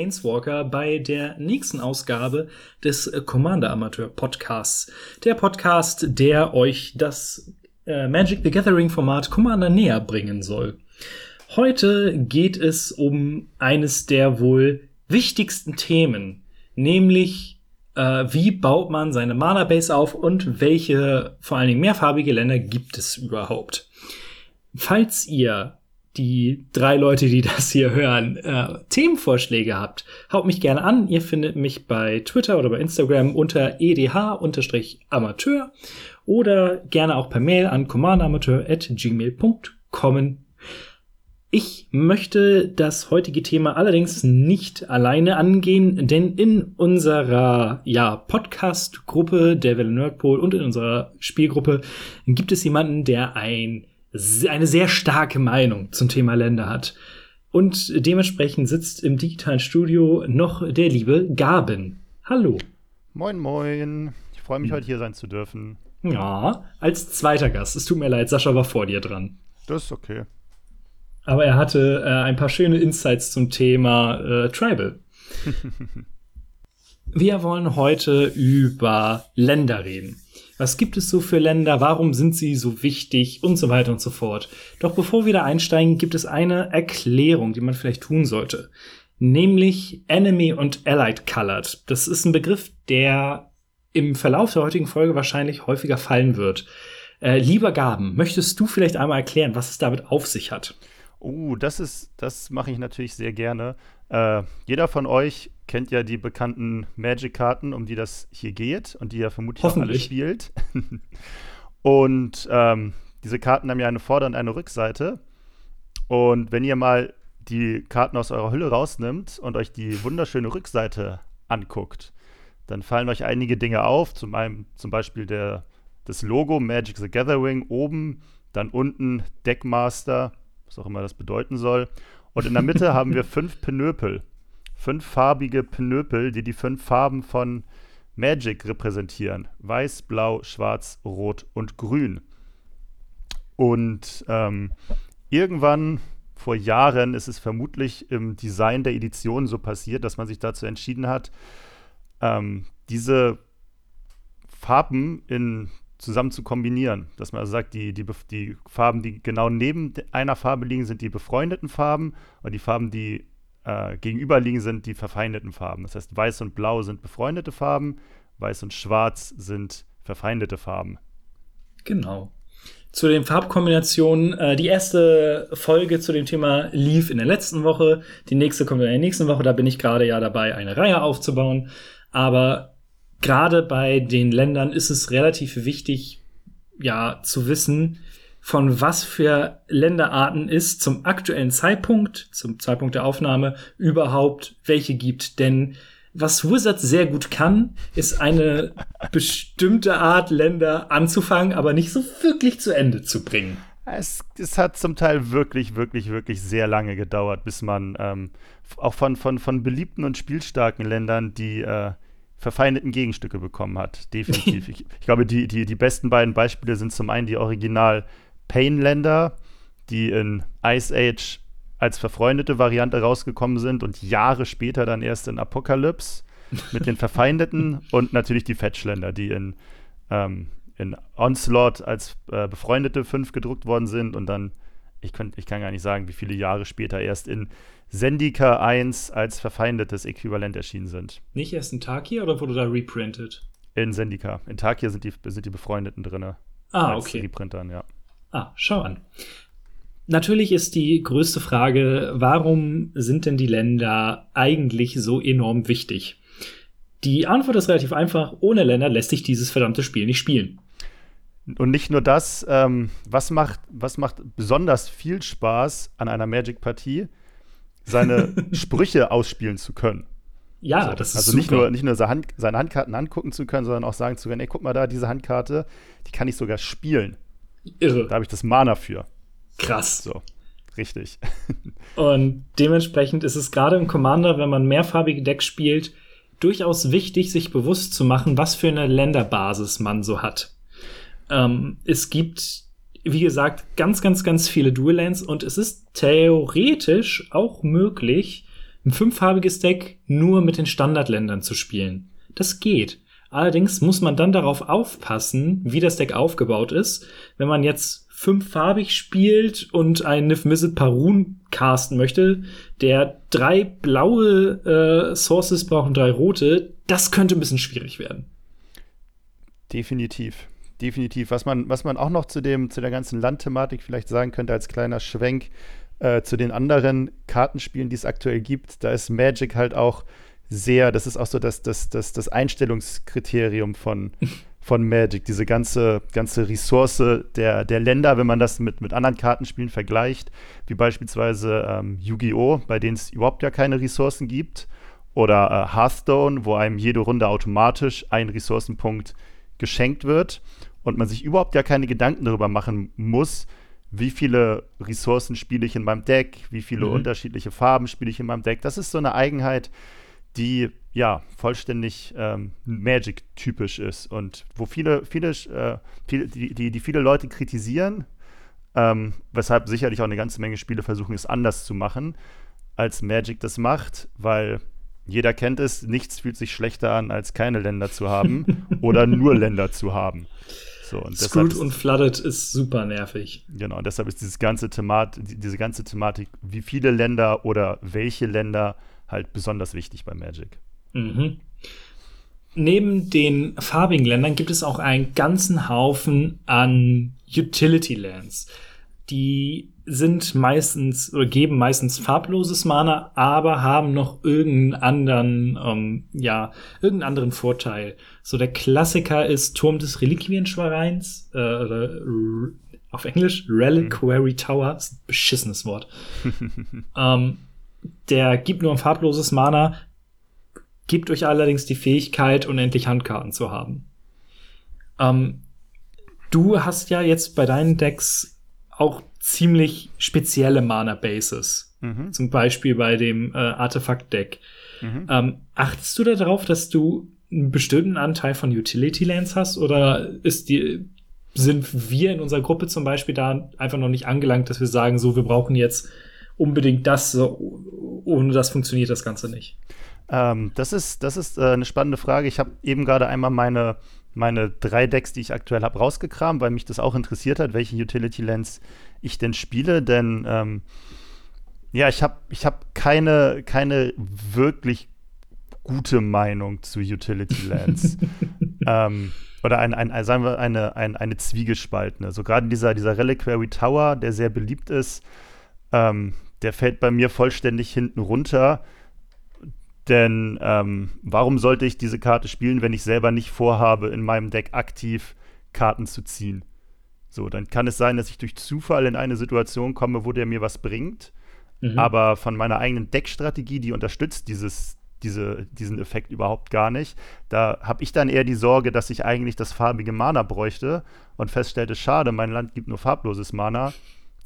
Planeswalker, bei der nächsten Ausgabe des Commander Amateur Podcasts. Der Podcast, der euch das äh, Magic the Gathering Format Commander näher bringen soll. Heute geht es um eines der wohl wichtigsten Themen, nämlich äh, wie baut man seine Mana Base auf und welche vor allen Dingen mehrfarbige Länder gibt es überhaupt. Falls ihr die drei Leute, die das hier hören, äh, Themenvorschläge habt, haut mich gerne an. Ihr findet mich bei Twitter oder bei Instagram unter edh-amateur oder gerne auch per Mail an commanderamateur.gmail.com. Ich möchte das heutige Thema allerdings nicht alleine angehen, denn in unserer ja, Podcast-Gruppe der Welle Nerdpol und in unserer Spielgruppe gibt es jemanden, der ein eine sehr starke Meinung zum Thema Länder hat. Und dementsprechend sitzt im digitalen Studio noch der liebe Gaben. Hallo. Moin, moin. Ich freue mich, heute hier sein zu dürfen. Ja, als zweiter Gast. Es tut mir leid, Sascha war vor dir dran. Das ist okay. Aber er hatte äh, ein paar schöne Insights zum Thema äh, Tribal. Wir wollen heute über Länder reden. Was gibt es so für Länder? Warum sind sie so wichtig? Und so weiter und so fort. Doch bevor wir da einsteigen, gibt es eine Erklärung, die man vielleicht tun sollte. Nämlich Enemy und Allied Colored. Das ist ein Begriff, der im Verlauf der heutigen Folge wahrscheinlich häufiger fallen wird. Äh, lieber Gaben, möchtest du vielleicht einmal erklären, was es damit auf sich hat? Oh, das ist, das mache ich natürlich sehr gerne. Äh, jeder von euch kennt ja die bekannten Magic-Karten, um die das hier geht und die ja vermutlich auch alle spielt. und ähm, diese Karten haben ja eine Vorder- und eine Rückseite. Und wenn ihr mal die Karten aus eurer Hülle rausnimmt und euch die wunderschöne Rückseite anguckt, dann fallen euch einige Dinge auf. Zum, einen, zum Beispiel der, das Logo Magic the Gathering oben, dann unten Deckmaster was auch immer das bedeuten soll. Und in der Mitte haben wir fünf Penöpel. Fünffarbige Penöpel, die die fünf Farben von Magic repräsentieren. Weiß, Blau, Schwarz, Rot und Grün. Und ähm, irgendwann vor Jahren ist es vermutlich im Design der Edition so passiert, dass man sich dazu entschieden hat, ähm, diese Farben in zusammen zu kombinieren. Dass man also sagt, die, die, die Farben, die genau neben einer Farbe liegen, sind die befreundeten Farben und die Farben, die äh, gegenüber liegen, sind die verfeindeten Farben. Das heißt, weiß und blau sind befreundete Farben, weiß und schwarz sind verfeindete Farben. Genau. Zu den Farbkombinationen. Äh, die erste Folge zu dem Thema lief in der letzten Woche. Die nächste kommt in der nächsten Woche. Da bin ich gerade ja dabei, eine Reihe aufzubauen. Aber gerade bei den Ländern ist es relativ wichtig, ja, zu wissen, von was für Länderarten es zum aktuellen Zeitpunkt, zum Zeitpunkt der Aufnahme, überhaupt welche gibt. Denn was Wizards sehr gut kann, ist eine bestimmte Art Länder anzufangen, aber nicht so wirklich zu Ende zu bringen. Es, es hat zum Teil wirklich, wirklich, wirklich sehr lange gedauert, bis man ähm, auch von, von, von beliebten und spielstarken Ländern, die äh, verfeindeten Gegenstücke bekommen hat. Definitiv. ich, ich, glaube, die, die, die besten beiden Beispiele sind zum einen die Original Pain-Länder, die in Ice Age als verfreundete Variante rausgekommen sind und Jahre später dann erst in Apocalypse mit den Verfeindeten und natürlich die Fetch-Länder, die in, ähm, in Onslaught als äh, befreundete fünf gedruckt worden sind und dann, ich, könnt, ich kann gar nicht sagen, wie viele Jahre später erst in Sendika 1 als verfeindetes Äquivalent erschienen sind. Nicht erst in Takia oder wurde da reprintet? In Sendika. In Takia sind die, sind die Befreundeten drin. Ah, okay. Reprintern, ja. Ah, schau an. Natürlich ist die größte Frage, warum sind denn die Länder eigentlich so enorm wichtig? Die Antwort ist relativ einfach. Ohne Länder lässt sich dieses verdammte Spiel nicht spielen. Und nicht nur das, ähm, was, macht, was macht besonders viel Spaß an einer Magic-Partie? seine Sprüche ausspielen zu können. Ja, so, das ist Also super. nicht nur, nicht nur seine, Hand, seine Handkarten angucken zu können, sondern auch sagen zu können, ey, guck mal da, diese Handkarte, die kann ich sogar spielen. Irre. Da habe ich das Mana für. Krass. So, richtig. Und dementsprechend ist es gerade im Commander, wenn man mehrfarbige Decks spielt, durchaus wichtig, sich bewusst zu machen, was für eine Länderbasis man so hat. Ähm, es gibt, wie gesagt, ganz, ganz, ganz viele Dual Lands und es ist theoretisch auch möglich, ein fünffarbiges Deck nur mit den Standardländern zu spielen. Das geht. Allerdings muss man dann darauf aufpassen, wie das Deck aufgebaut ist. Wenn man jetzt fünffarbig spielt und ein Nif Mizzet Parun casten möchte, der drei blaue äh, Sources braucht und drei rote, das könnte ein bisschen schwierig werden. Definitiv. Definitiv. Was man, was man auch noch zu, dem, zu der ganzen Landthematik vielleicht sagen könnte, als kleiner Schwenk äh, zu den anderen Kartenspielen, die es aktuell gibt, da ist Magic halt auch sehr, das ist auch so das, das, das, das Einstellungskriterium von, von Magic, diese ganze, ganze Ressource der, der Länder, wenn man das mit, mit anderen Kartenspielen vergleicht, wie beispielsweise ähm, Yu-Gi-Oh!, bei denen es überhaupt ja keine Ressourcen gibt, oder äh, Hearthstone, wo einem jede Runde automatisch ein Ressourcenpunkt geschenkt wird und man sich überhaupt ja keine Gedanken darüber machen muss, wie viele Ressourcen spiele ich in meinem Deck, wie viele Mhm. unterschiedliche Farben spiele ich in meinem Deck. Das ist so eine Eigenheit, die ja vollständig ähm, Magic-typisch ist und wo viele, viele, äh, viele die, die, die viele Leute kritisieren, ähm, weshalb sicherlich auch eine ganze Menge Spiele versuchen, es anders zu machen, als Magic das macht, weil jeder kennt es, nichts fühlt sich schlechter an, als keine Länder zu haben oder nur Länder zu haben. So, und Screwed und Flooded ist super nervig. Genau, und deshalb ist dieses ganze Themat, die- diese ganze Thematik, wie viele Länder oder welche Länder halt besonders wichtig bei Magic. Mhm. Neben den farbigen Ländern gibt es auch einen ganzen Haufen an Utility Lands. Die sind meistens oder geben meistens farbloses Mana, aber haben noch irgendeinen anderen, ähm, ja, irgendeinen anderen Vorteil. So der Klassiker ist Turm des Reliquienschwereins, äh, auf Englisch Reliquary Tower, ist ein beschissenes Wort. ähm, der gibt nur ein farbloses Mana, gibt euch allerdings die Fähigkeit, unendlich Handkarten zu haben. Ähm, du hast ja jetzt bei deinen Decks auch ziemlich spezielle Mana-Bases. Mhm. Zum Beispiel bei dem äh, Artefakt-Deck. Mhm. Ähm, achtest du darauf, dass du einen bestimmten Anteil von Utility Lands hast? Oder ist die, sind wir in unserer Gruppe zum Beispiel da einfach noch nicht angelangt, dass wir sagen, so, wir brauchen jetzt unbedingt das, so, ohne das funktioniert das Ganze nicht? Ähm, das ist, das ist äh, eine spannende Frage. Ich habe eben gerade einmal meine, meine drei Decks, die ich aktuell habe, rausgekramt, weil mich das auch interessiert hat, welche Utility Lands ich denn spiele. Denn ähm, ja, ich habe ich hab keine, keine wirklich gute Meinung zu Utility Lands. ähm, oder ein, ein, ein, sagen wir eine, ein, eine zwiegespaltene. So gerade dieser, dieser Reliquary Tower, der sehr beliebt ist, ähm, der fällt bei mir vollständig hinten runter. Denn ähm, warum sollte ich diese Karte spielen, wenn ich selber nicht vorhabe, in meinem Deck aktiv Karten zu ziehen? So, dann kann es sein, dass ich durch Zufall in eine Situation komme, wo der mir was bringt. Mhm. Aber von meiner eigenen Deckstrategie, die unterstützt dieses, diese, diesen Effekt überhaupt gar nicht. Da habe ich dann eher die Sorge, dass ich eigentlich das farbige Mana bräuchte und feststellte, schade, mein Land gibt nur farbloses Mana.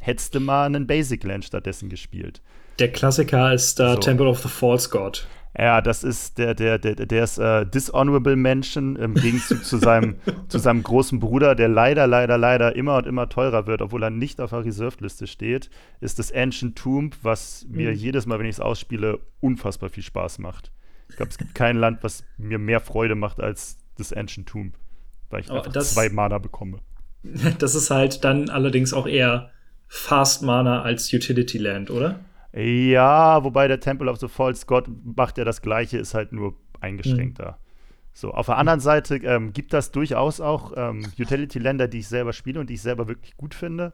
Hättest du mal einen Basic Land stattdessen gespielt. Der Klassiker ist da So. Temple of the False God. Ja, das ist der, der, der, der ist äh, Dishonorable Mention im Gegenzug zu seinem, zu seinem großen Bruder, der leider, leider, leider immer und immer teurer wird, obwohl er nicht auf der Reserved-Liste steht, ist das Ancient Tomb, was mir Mhm. jedes Mal, wenn ich es ausspiele, unfassbar viel Spaß macht. Ich glaube, es gibt kein Land, was mir mehr Freude macht als das Ancient Tomb, weil ich Aber einfach das- zwei Mana bekomme. Das ist halt dann allerdings auch eher Fast Mana als Utility Land, oder? Ja, wobei der Temple of the False God macht ja das Gleiche, ist halt nur eingeschränkter. So, auf der anderen Seite ähm, gibt das durchaus auch ähm, Utility-Länder, die ich selber spiele und die ich selber wirklich gut finde.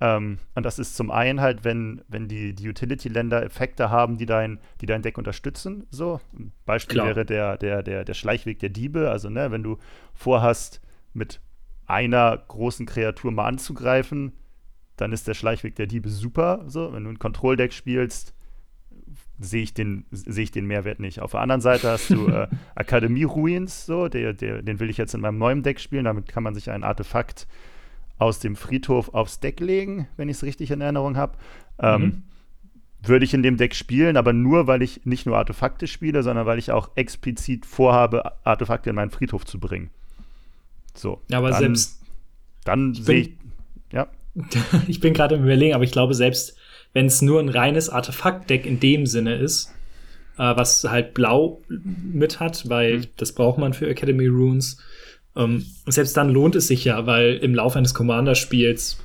Ähm, und das ist zum einen halt, wenn, wenn die, die Utility-Länder Effekte haben, die dein, die dein Deck unterstützen. So, ein Beispiel Klar. wäre der, der, der, der Schleichweg der Diebe. Also, ne, wenn du vorhast, mit einer großen Kreatur mal anzugreifen, dann ist der Schleichweg der Diebe super. So, wenn du ein Control-Deck spielst, sehe ich, den, seh ich den Mehrwert nicht. Auf der anderen Seite hast du äh, Akademie Ruins, so, der, der, den will ich jetzt in meinem neuen Deck spielen. Damit kann man sich ein Artefakt aus dem Friedhof aufs Deck legen, wenn ich es richtig in Erinnerung habe. Ähm, mhm. Würde ich in dem Deck spielen, aber nur, weil ich nicht nur Artefakte spiele, sondern weil ich auch explizit vorhabe, Artefakte in meinen Friedhof zu bringen. So. Ja, aber dann, selbst. Dann sehe ich. Ja. ich bin gerade im Überlegen, aber ich glaube, selbst wenn es nur ein reines Artefaktdeck in dem Sinne ist, äh, was halt blau mit hat, weil mhm. das braucht man für Academy Runes. Ähm, selbst dann lohnt es sich ja, weil im Laufe eines Commander-Spiels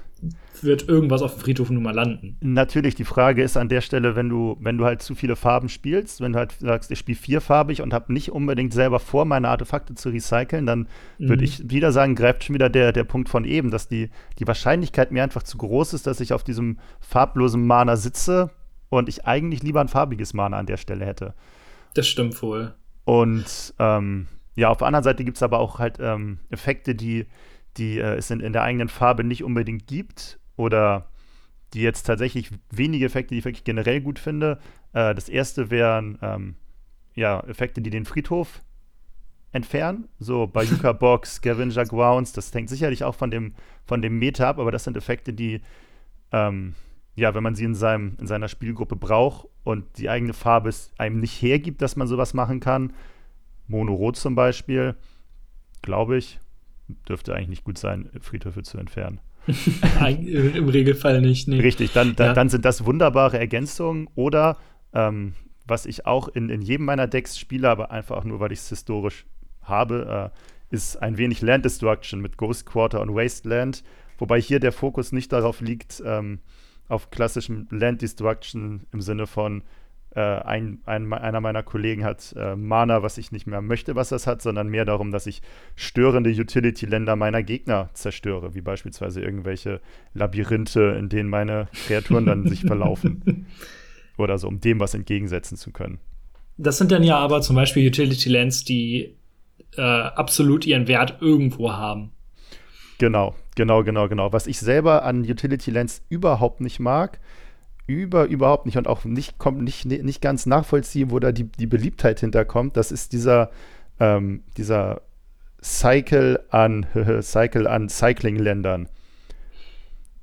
wird irgendwas auf dem Friedhof nun mal landen. Natürlich, die Frage ist an der Stelle, wenn du, wenn du halt zu viele Farben spielst, wenn du halt sagst, ich spiele vierfarbig und habe nicht unbedingt selber vor, meine Artefakte zu recyceln, dann mhm. würde ich wieder sagen, greift schon wieder der, der Punkt von eben, dass die, die Wahrscheinlichkeit mir einfach zu groß ist, dass ich auf diesem farblosen Mana sitze und ich eigentlich lieber ein farbiges Mana an der Stelle hätte. Das stimmt wohl. Und ähm, ja, auf der anderen Seite gibt es aber auch halt ähm, Effekte, die, die äh, es in, in der eigenen Farbe nicht unbedingt gibt oder die jetzt tatsächlich wenige Effekte, die ich wirklich generell gut finde. Äh, das erste wären ähm, ja, Effekte, die den Friedhof entfernen. So Bayuka Box, Scavenger Grounds, das hängt sicherlich auch von dem, von dem Meta ab, aber das sind Effekte, die, ähm, ja, wenn man sie in, seinem, in seiner Spielgruppe braucht und die eigene Farbe es einem nicht hergibt, dass man sowas machen kann. Mono Rot zum Beispiel, glaube ich, dürfte eigentlich nicht gut sein, Friedhöfe zu entfernen. Im Regelfall nicht. Nee. Richtig, dann, dann, ja. dann, sind das wunderbare Ergänzungen oder ähm, was ich auch in, in jedem meiner Decks spiele, aber einfach nur, weil ich es historisch habe, äh, ist ein wenig Land Destruction mit Ghost Quarter und Wasteland. Wobei hier der Fokus nicht darauf liegt, ähm, auf klassischem Land Destruction im Sinne von äh, ein, ein, einer meiner Kollegen hat äh, Mana, was ich nicht mehr möchte, was das hat, sondern mehr darum, dass ich störende Utility-Länder meiner Gegner zerstöre, wie beispielsweise irgendwelche Labyrinthe, in denen meine Kreaturen dann sich verlaufen. Oder so, um dem was entgegensetzen zu können. Das sind dann ja aber zum Beispiel Utility-Lands, die äh, absolut ihren Wert irgendwo haben. Genau, genau, genau, genau. Was ich selber an Utility Lands überhaupt nicht mag, über überhaupt nicht und auch nicht, kommt nicht, nicht ganz nachvollziehen, wo da die, die Beliebtheit hinterkommt. Das ist dieser, ähm, dieser Cycle an Cycle an Cycling-Ländern.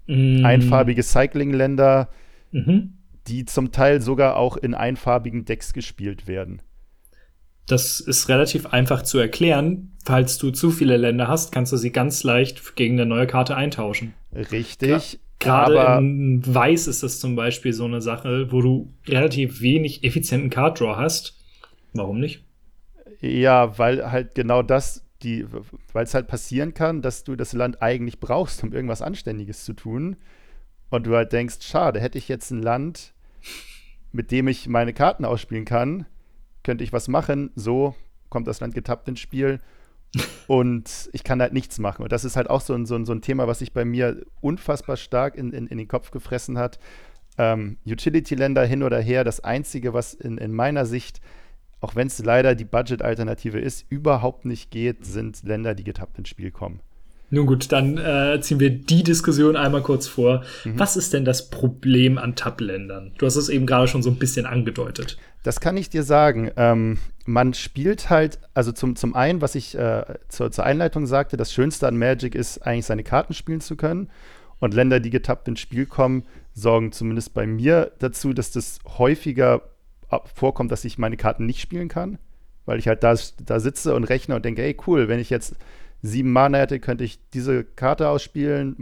Mm. Einfarbige Cycling-Länder, mhm. die zum Teil sogar auch in einfarbigen Decks gespielt werden. Das ist relativ einfach zu erklären. Falls du zu viele Länder hast, kannst du sie ganz leicht gegen eine neue Karte eintauschen. Richtig. Gerade in Weiß ist das zum Beispiel so eine Sache, wo du relativ wenig effizienten Card Draw hast. Warum nicht? Ja, weil halt genau das, die, weil es halt passieren kann, dass du das Land eigentlich brauchst, um irgendwas Anständiges zu tun. Und du halt denkst, schade, hätte ich jetzt ein Land, mit dem ich meine Karten ausspielen kann, könnte ich was machen. So kommt das Land getappt ins Spiel und ich kann halt nichts machen. Und das ist halt auch so ein, so ein, so ein Thema, was sich bei mir unfassbar stark in, in, in den Kopf gefressen hat. Ähm, Utility-Länder hin oder her, das Einzige, was in, in meiner Sicht, auch wenn es leider die Budget-Alternative ist, überhaupt nicht geht, sind Länder, die getappt ins Spiel kommen. Nun gut, dann äh, ziehen wir die Diskussion einmal kurz vor. Mhm. Was ist denn das Problem an Tab-Ländern? Du hast es eben gerade schon so ein bisschen angedeutet. Das kann ich dir sagen. Ähm, man spielt halt, also zum, zum einen, was ich äh, zur, zur Einleitung sagte, das Schönste an Magic ist eigentlich seine Karten spielen zu können. Und Länder, die getappt ins Spiel kommen, sorgen zumindest bei mir dazu, dass das häufiger vorkommt, dass ich meine Karten nicht spielen kann. Weil ich halt da, da sitze und rechne und denke, ey, cool, wenn ich jetzt sieben Mana hätte, könnte ich diese Karte ausspielen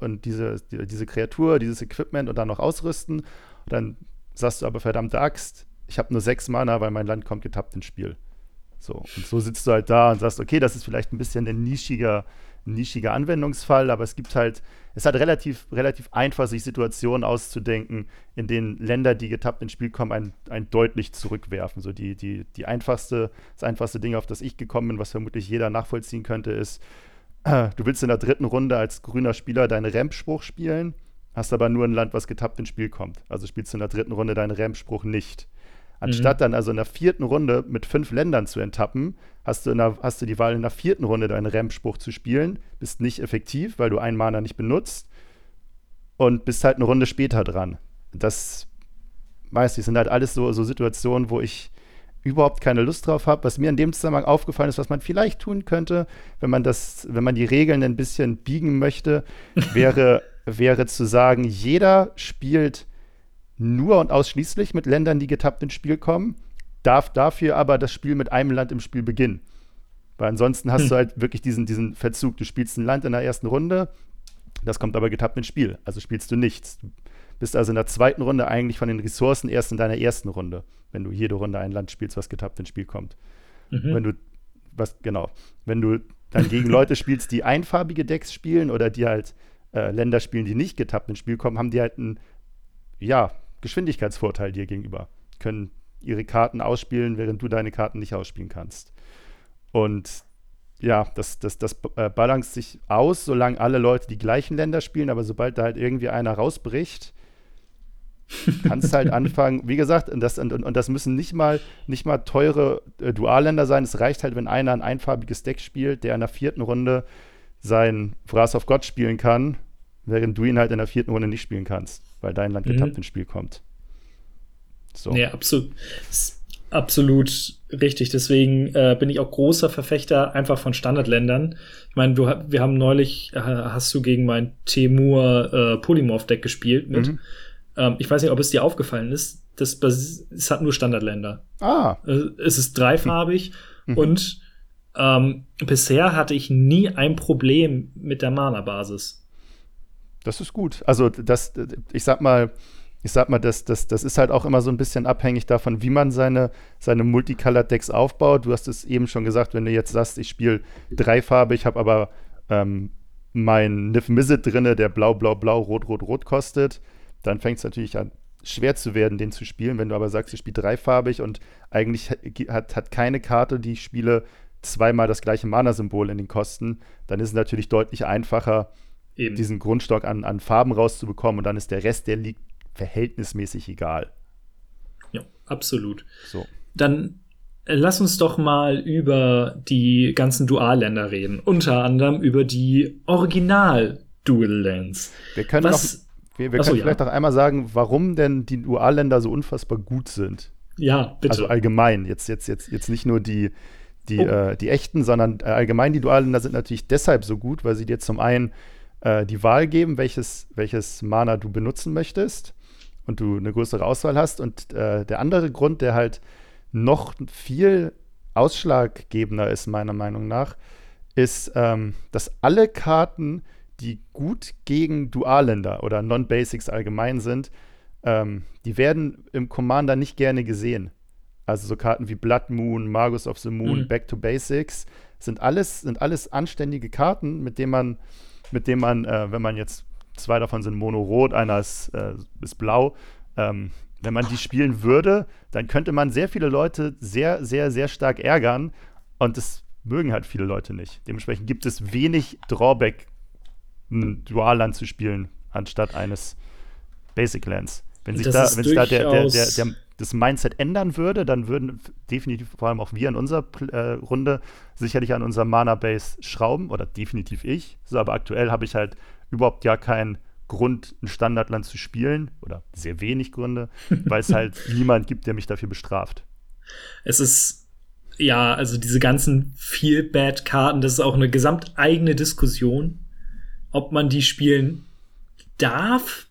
und diese, diese Kreatur, dieses Equipment und dann noch ausrüsten. Und dann sagst du aber, verdammte Axt, ich habe nur sechs Mana, weil mein Land kommt getappt ins Spiel. So, und so sitzt du halt da und sagst, okay, das ist vielleicht ein bisschen ein nischiger, nischiger Anwendungsfall, aber es gibt halt, es hat relativ, relativ einfach, sich Situationen auszudenken, in denen Länder, die getappt ins Spiel kommen, ein, ein deutlich zurückwerfen. So die, die, die einfachste, das einfachste Ding, auf das ich gekommen bin, was vermutlich jeder nachvollziehen könnte, ist, äh, du willst in der dritten Runde als grüner Spieler deinen Ramp-Spruch spielen, hast aber nur ein Land, was getappt ins Spiel kommt. Also spielst du in der dritten Runde deinen Ramp-Spruch nicht. Anstatt mhm. dann also in der vierten Runde mit fünf Ländern zu enttappen, hast du, der, hast du die Wahl, in der vierten Runde deinen Ramp-Spruch zu spielen, bist nicht effektiv, weil du einen Mana nicht benutzt und bist halt eine Runde später dran. Das weiß ich, sind halt alles so, so Situationen, wo ich überhaupt keine Lust drauf habe. Was mir in dem Zusammenhang aufgefallen ist, was man vielleicht tun könnte, wenn man das, wenn man die Regeln ein bisschen biegen möchte, wäre, wäre zu sagen, jeder spielt nur und ausschließlich mit Ländern, die getappt ins Spiel kommen, darf dafür aber das Spiel mit einem Land im Spiel beginnen. Weil ansonsten hast hm. du halt wirklich diesen, diesen Verzug. Du spielst ein Land in der ersten Runde, das kommt aber getappt ins Spiel. Also spielst du nichts. Du bist also in der zweiten Runde eigentlich von den Ressourcen erst in deiner ersten Runde, wenn du jede Runde ein Land spielst, was getappt ins Spiel kommt. Mhm. Wenn du, was, genau, wenn du dann gegen Leute spielst, die einfarbige Decks spielen oder die halt äh, Länder spielen, die nicht getappt ins Spiel kommen, haben die halt einen, ja, Geschwindigkeitsvorteil dir gegenüber. Können ihre Karten ausspielen, während du deine Karten nicht ausspielen kannst. Und ja, das, das, das äh, balanciert sich aus, solange alle Leute die gleichen Länder spielen, aber sobald da halt irgendwie einer rausbricht, kannst halt anfangen, wie gesagt, und das, und, und das müssen nicht mal, nicht mal teure äh, Dualländer sein. Es reicht halt, wenn einer ein einfarbiges Deck spielt, der in der vierten Runde sein Wrath of God spielen kann, während du ihn halt in der vierten Runde nicht spielen kannst, weil dein Land getappt mhm. ins Spiel kommt. So. Ja, absolut. Absolut richtig. Deswegen äh, bin ich auch großer Verfechter einfach von Standardländern. Ich meine, du, wir haben neulich, äh, hast du gegen mein Temur äh, Polymorph-Deck gespielt mit. Mhm. Ähm, ich weiß nicht, ob es dir aufgefallen ist. Das, es hat nur Standardländer. Ah. Äh, es ist dreifarbig mhm. und ähm, bisher hatte ich nie ein Problem mit der Mana-Basis. Das ist gut. Also, das, ich sag mal, ich sag mal, das, das, das ist halt auch immer so ein bisschen abhängig davon, wie man seine, seine Multicolored-Decks aufbaut. Du hast es eben schon gesagt, wenn du jetzt sagst, ich spiele dreifarbig, habe aber ähm, mein Nif Mizzet drinne, der blau, blau, blau, rot, rot, rot kostet, dann fängt es natürlich an, schwer zu werden, den zu spielen. Wenn du aber sagst, ich spiele dreifarbig und eigentlich hat, hat keine Karte, die ich spiele, zweimal das gleiche Mana-Symbol in den Kosten, dann ist es natürlich deutlich einfacher, Eben. diesen Grundstock an, an Farben rauszubekommen und dann ist der Rest, der liegt verhältnismäßig egal. Ja, absolut. So. Dann äh, lass uns doch mal über die ganzen Dualländer reden. Unter anderem über die Original-Dual-Lands. Wir können, Was, noch, wir, wir können vielleicht ja. noch einmal sagen, warum denn die Dualländer so unfassbar gut sind. Ja, bitte. Also allgemein, jetzt, jetzt, jetzt, jetzt nicht nur die, die, oh. äh, die echten, sondern äh, allgemein die Dualländer sind natürlich deshalb so gut, weil sie dir zum einen äh, die Wahl geben, welches, welches Mana du benutzen möchtest und du eine größere Auswahl hast. Und äh, der andere Grund, der halt noch viel ausschlaggebender ist, meiner Meinung nach, ist, ähm, dass alle Karten, die gut gegen Dualländer oder Non-Basics allgemein sind, ähm, die werden im Commander nicht gerne gesehen. Also so Karten wie Blood Moon, Magus of the Moon, mhm. Back to Basics sind alles, sind alles anständige Karten, mit denen man, mit denen man, äh, wenn man jetzt Zwei davon sind mono-rot, einer ist, äh, ist blau. Ähm, wenn man die spielen würde, dann könnte man sehr viele Leute sehr, sehr, sehr stark ärgern. Und das mögen halt viele Leute nicht. Dementsprechend gibt es wenig Drawback, ein Dualland zu spielen, anstatt eines Basic Lands. Wenn sich da, wenn sich da der, der, der, der, das Mindset ändern würde, dann würden definitiv vor allem auch wir in unserer äh, Runde sicherlich an unserem Mana-Base schrauben oder definitiv ich. So, aber aktuell habe ich halt überhaupt gar keinen Grund, ein Standardland zu spielen oder sehr wenig Gründe, weil es halt niemand gibt, der mich dafür bestraft. Es ist ja, also diese ganzen Feel-Bad-Karten, das ist auch eine gesamt eigene Diskussion, ob man die spielen darf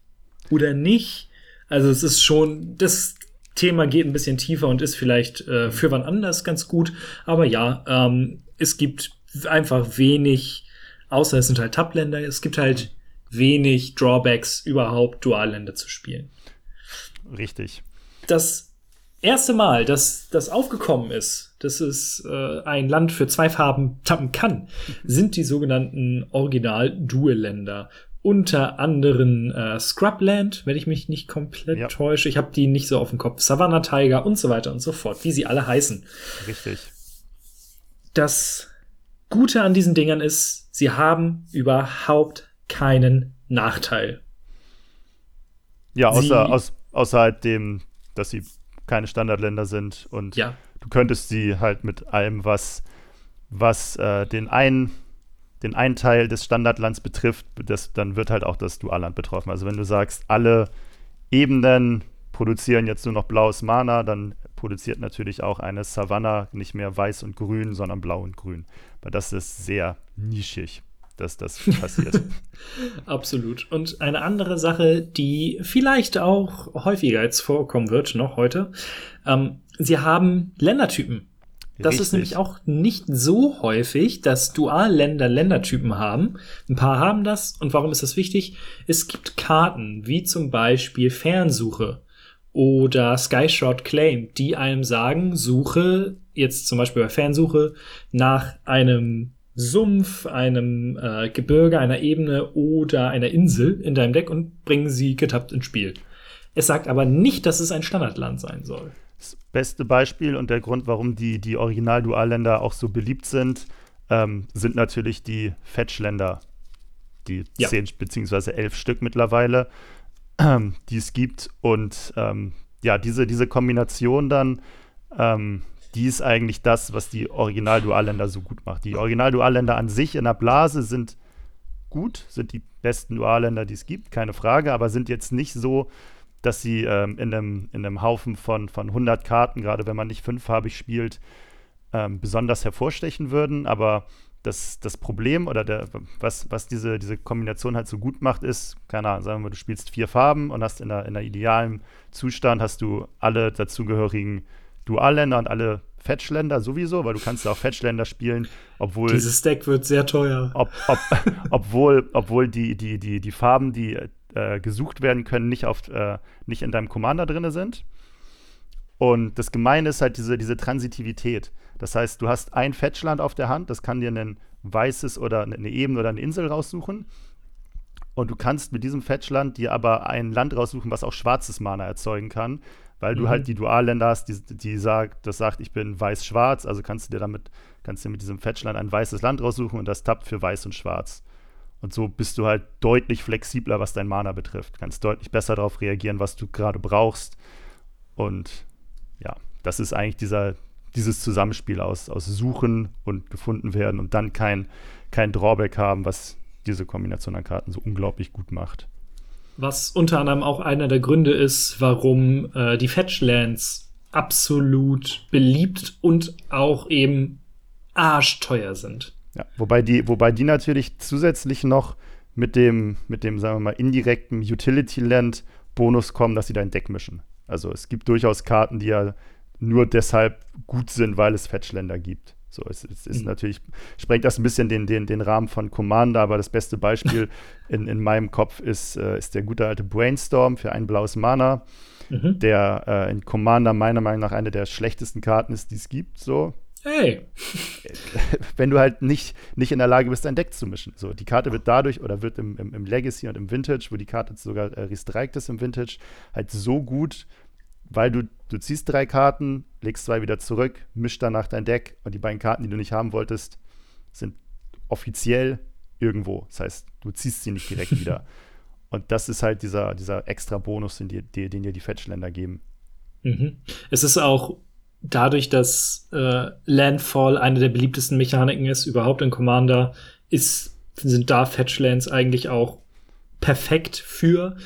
oder nicht. Also es ist schon, das Thema geht ein bisschen tiefer und ist vielleicht äh, für wann anders ganz gut. Aber ja, ähm, es gibt einfach wenig Außer es sind halt Tab-Länder. Es gibt halt wenig Drawbacks, überhaupt Dualländer zu spielen. Richtig. Das erste Mal, dass das aufgekommen ist, dass es äh, ein Land für zwei Farben tappen kann, sind die sogenannten Original-Dual-Länder. Unter anderem äh, Scrubland, wenn ich mich nicht komplett ja. täusche. Ich habe die nicht so auf dem Kopf. Savannah Tiger und so weiter und so fort, wie sie alle heißen. Richtig. Das Gute an diesen Dingern ist, sie haben überhaupt keinen Nachteil. Ja, außer, aus, außer halt dem, dass sie keine Standardländer sind und ja. du könntest sie halt mit allem, was, was äh, den einen den einen Teil des Standardlands betrifft, das, dann wird halt auch das Dualland betroffen. Also wenn du sagst, alle Ebenen produzieren jetzt nur noch blaues Mana, dann produziert natürlich auch eine Savanna nicht mehr weiß und grün, sondern blau und grün. Weil das ist sehr nischig, dass das passiert. Absolut. Und eine andere Sache, die vielleicht auch häufiger jetzt vorkommen wird, noch heute, ähm, sie haben Ländertypen. Das Richtig. ist nämlich auch nicht so häufig, dass Dualländer Ländertypen haben. Ein paar haben das. Und warum ist das wichtig? Es gibt Karten, wie zum Beispiel Fernsuche oder Skyshot Claim, die einem sagen, suche jetzt zum Beispiel bei Fernsuche nach einem Sumpf, einem äh, Gebirge, einer Ebene oder einer Insel in deinem Deck und bringen sie getappt ins Spiel. Es sagt aber nicht, dass es ein Standardland sein soll. Das beste Beispiel und der Grund, warum die, die Original-Dualländer auch so beliebt sind, ähm, sind natürlich die Fetch-Länder. Die ja. zehn beziehungsweise elf Stück mittlerweile die es gibt. Und ähm, ja, diese, diese Kombination dann, ähm, die ist eigentlich das, was die Original-Dualländer so gut macht. Die Original-Dualländer an sich in der Blase sind gut, sind die besten Dualländer, die es gibt, keine Frage, aber sind jetzt nicht so, dass sie ähm, in, einem, in einem Haufen von, von 100 Karten, gerade wenn man nicht fünffarbig spielt, ähm, besonders hervorstechen würden. Aber das, das Problem oder der, was, was diese, diese Kombination halt so gut macht, ist, keine Ahnung, sagen wir mal, du spielst vier Farben und hast in der, in der idealen Zustand hast du alle dazugehörigen Dualländer und alle Fetchländer sowieso, weil du kannst auch Fetchländer spielen, obwohl. Dieses Deck wird sehr teuer. Ob, ob, obwohl, obwohl die, die, die, die Farben, die äh, gesucht werden können, nicht, auf, äh, nicht in deinem Commander drin sind. Und das Gemeine ist halt diese, diese Transitivität. Das heißt, du hast ein Fetchland auf der Hand, das kann dir ein weißes oder eine Ebene oder eine Insel raussuchen. Und du kannst mit diesem Fetchland dir aber ein Land raussuchen, was auch schwarzes Mana erzeugen kann, weil mhm. du halt die Dualländer hast, die, die sagt, das sagt, ich bin weiß-schwarz, also kannst du dir damit, kannst dir mit diesem Fetchland ein weißes Land raussuchen und das tappt für weiß und schwarz. Und so bist du halt deutlich flexibler, was dein Mana betrifft. Kannst deutlich besser darauf reagieren, was du gerade brauchst. Und ja, das ist eigentlich dieser, dieses Zusammenspiel aus, aus Suchen und gefunden werden und dann kein, kein Drawback haben, was diese Kombination an Karten so unglaublich gut macht. Was unter anderem auch einer der Gründe ist, warum äh, die Fetchlands absolut beliebt und auch eben arschteuer sind. Ja, wobei die, wobei die natürlich zusätzlich noch mit dem, mit dem, sagen wir mal, indirekten Utility-Land-Bonus kommen, dass sie dein Deck mischen. Also es gibt durchaus Karten, die ja nur deshalb gut sind, weil es Fetchländer gibt. So, es, es ist mhm. natürlich, sprengt das ein bisschen den, den, den Rahmen von Commander, aber das beste Beispiel in, in meinem Kopf ist, äh, ist der gute alte Brainstorm für ein blaues Mana, mhm. der äh, in Commander meiner Meinung nach eine der schlechtesten Karten ist, die es gibt. So. Hey. Wenn du halt nicht, nicht in der Lage bist, dein Deck zu mischen. So, die Karte wird dadurch oder wird im, im, im Legacy und im Vintage, wo die Karte sogar äh, restreikt ist im Vintage, halt so gut, weil du, du ziehst drei Karten, legst zwei wieder zurück, mischst danach dein Deck und die beiden Karten, die du nicht haben wolltest, sind offiziell irgendwo. Das heißt, du ziehst sie nicht direkt wieder. Und das ist halt dieser, dieser extra Bonus, den dir, den dir die Fetchländer geben. Mhm. Es ist auch dadurch, dass äh, Landfall eine der beliebtesten Mechaniken ist, überhaupt in Commander, ist, sind da Fetchlands eigentlich auch perfekt für.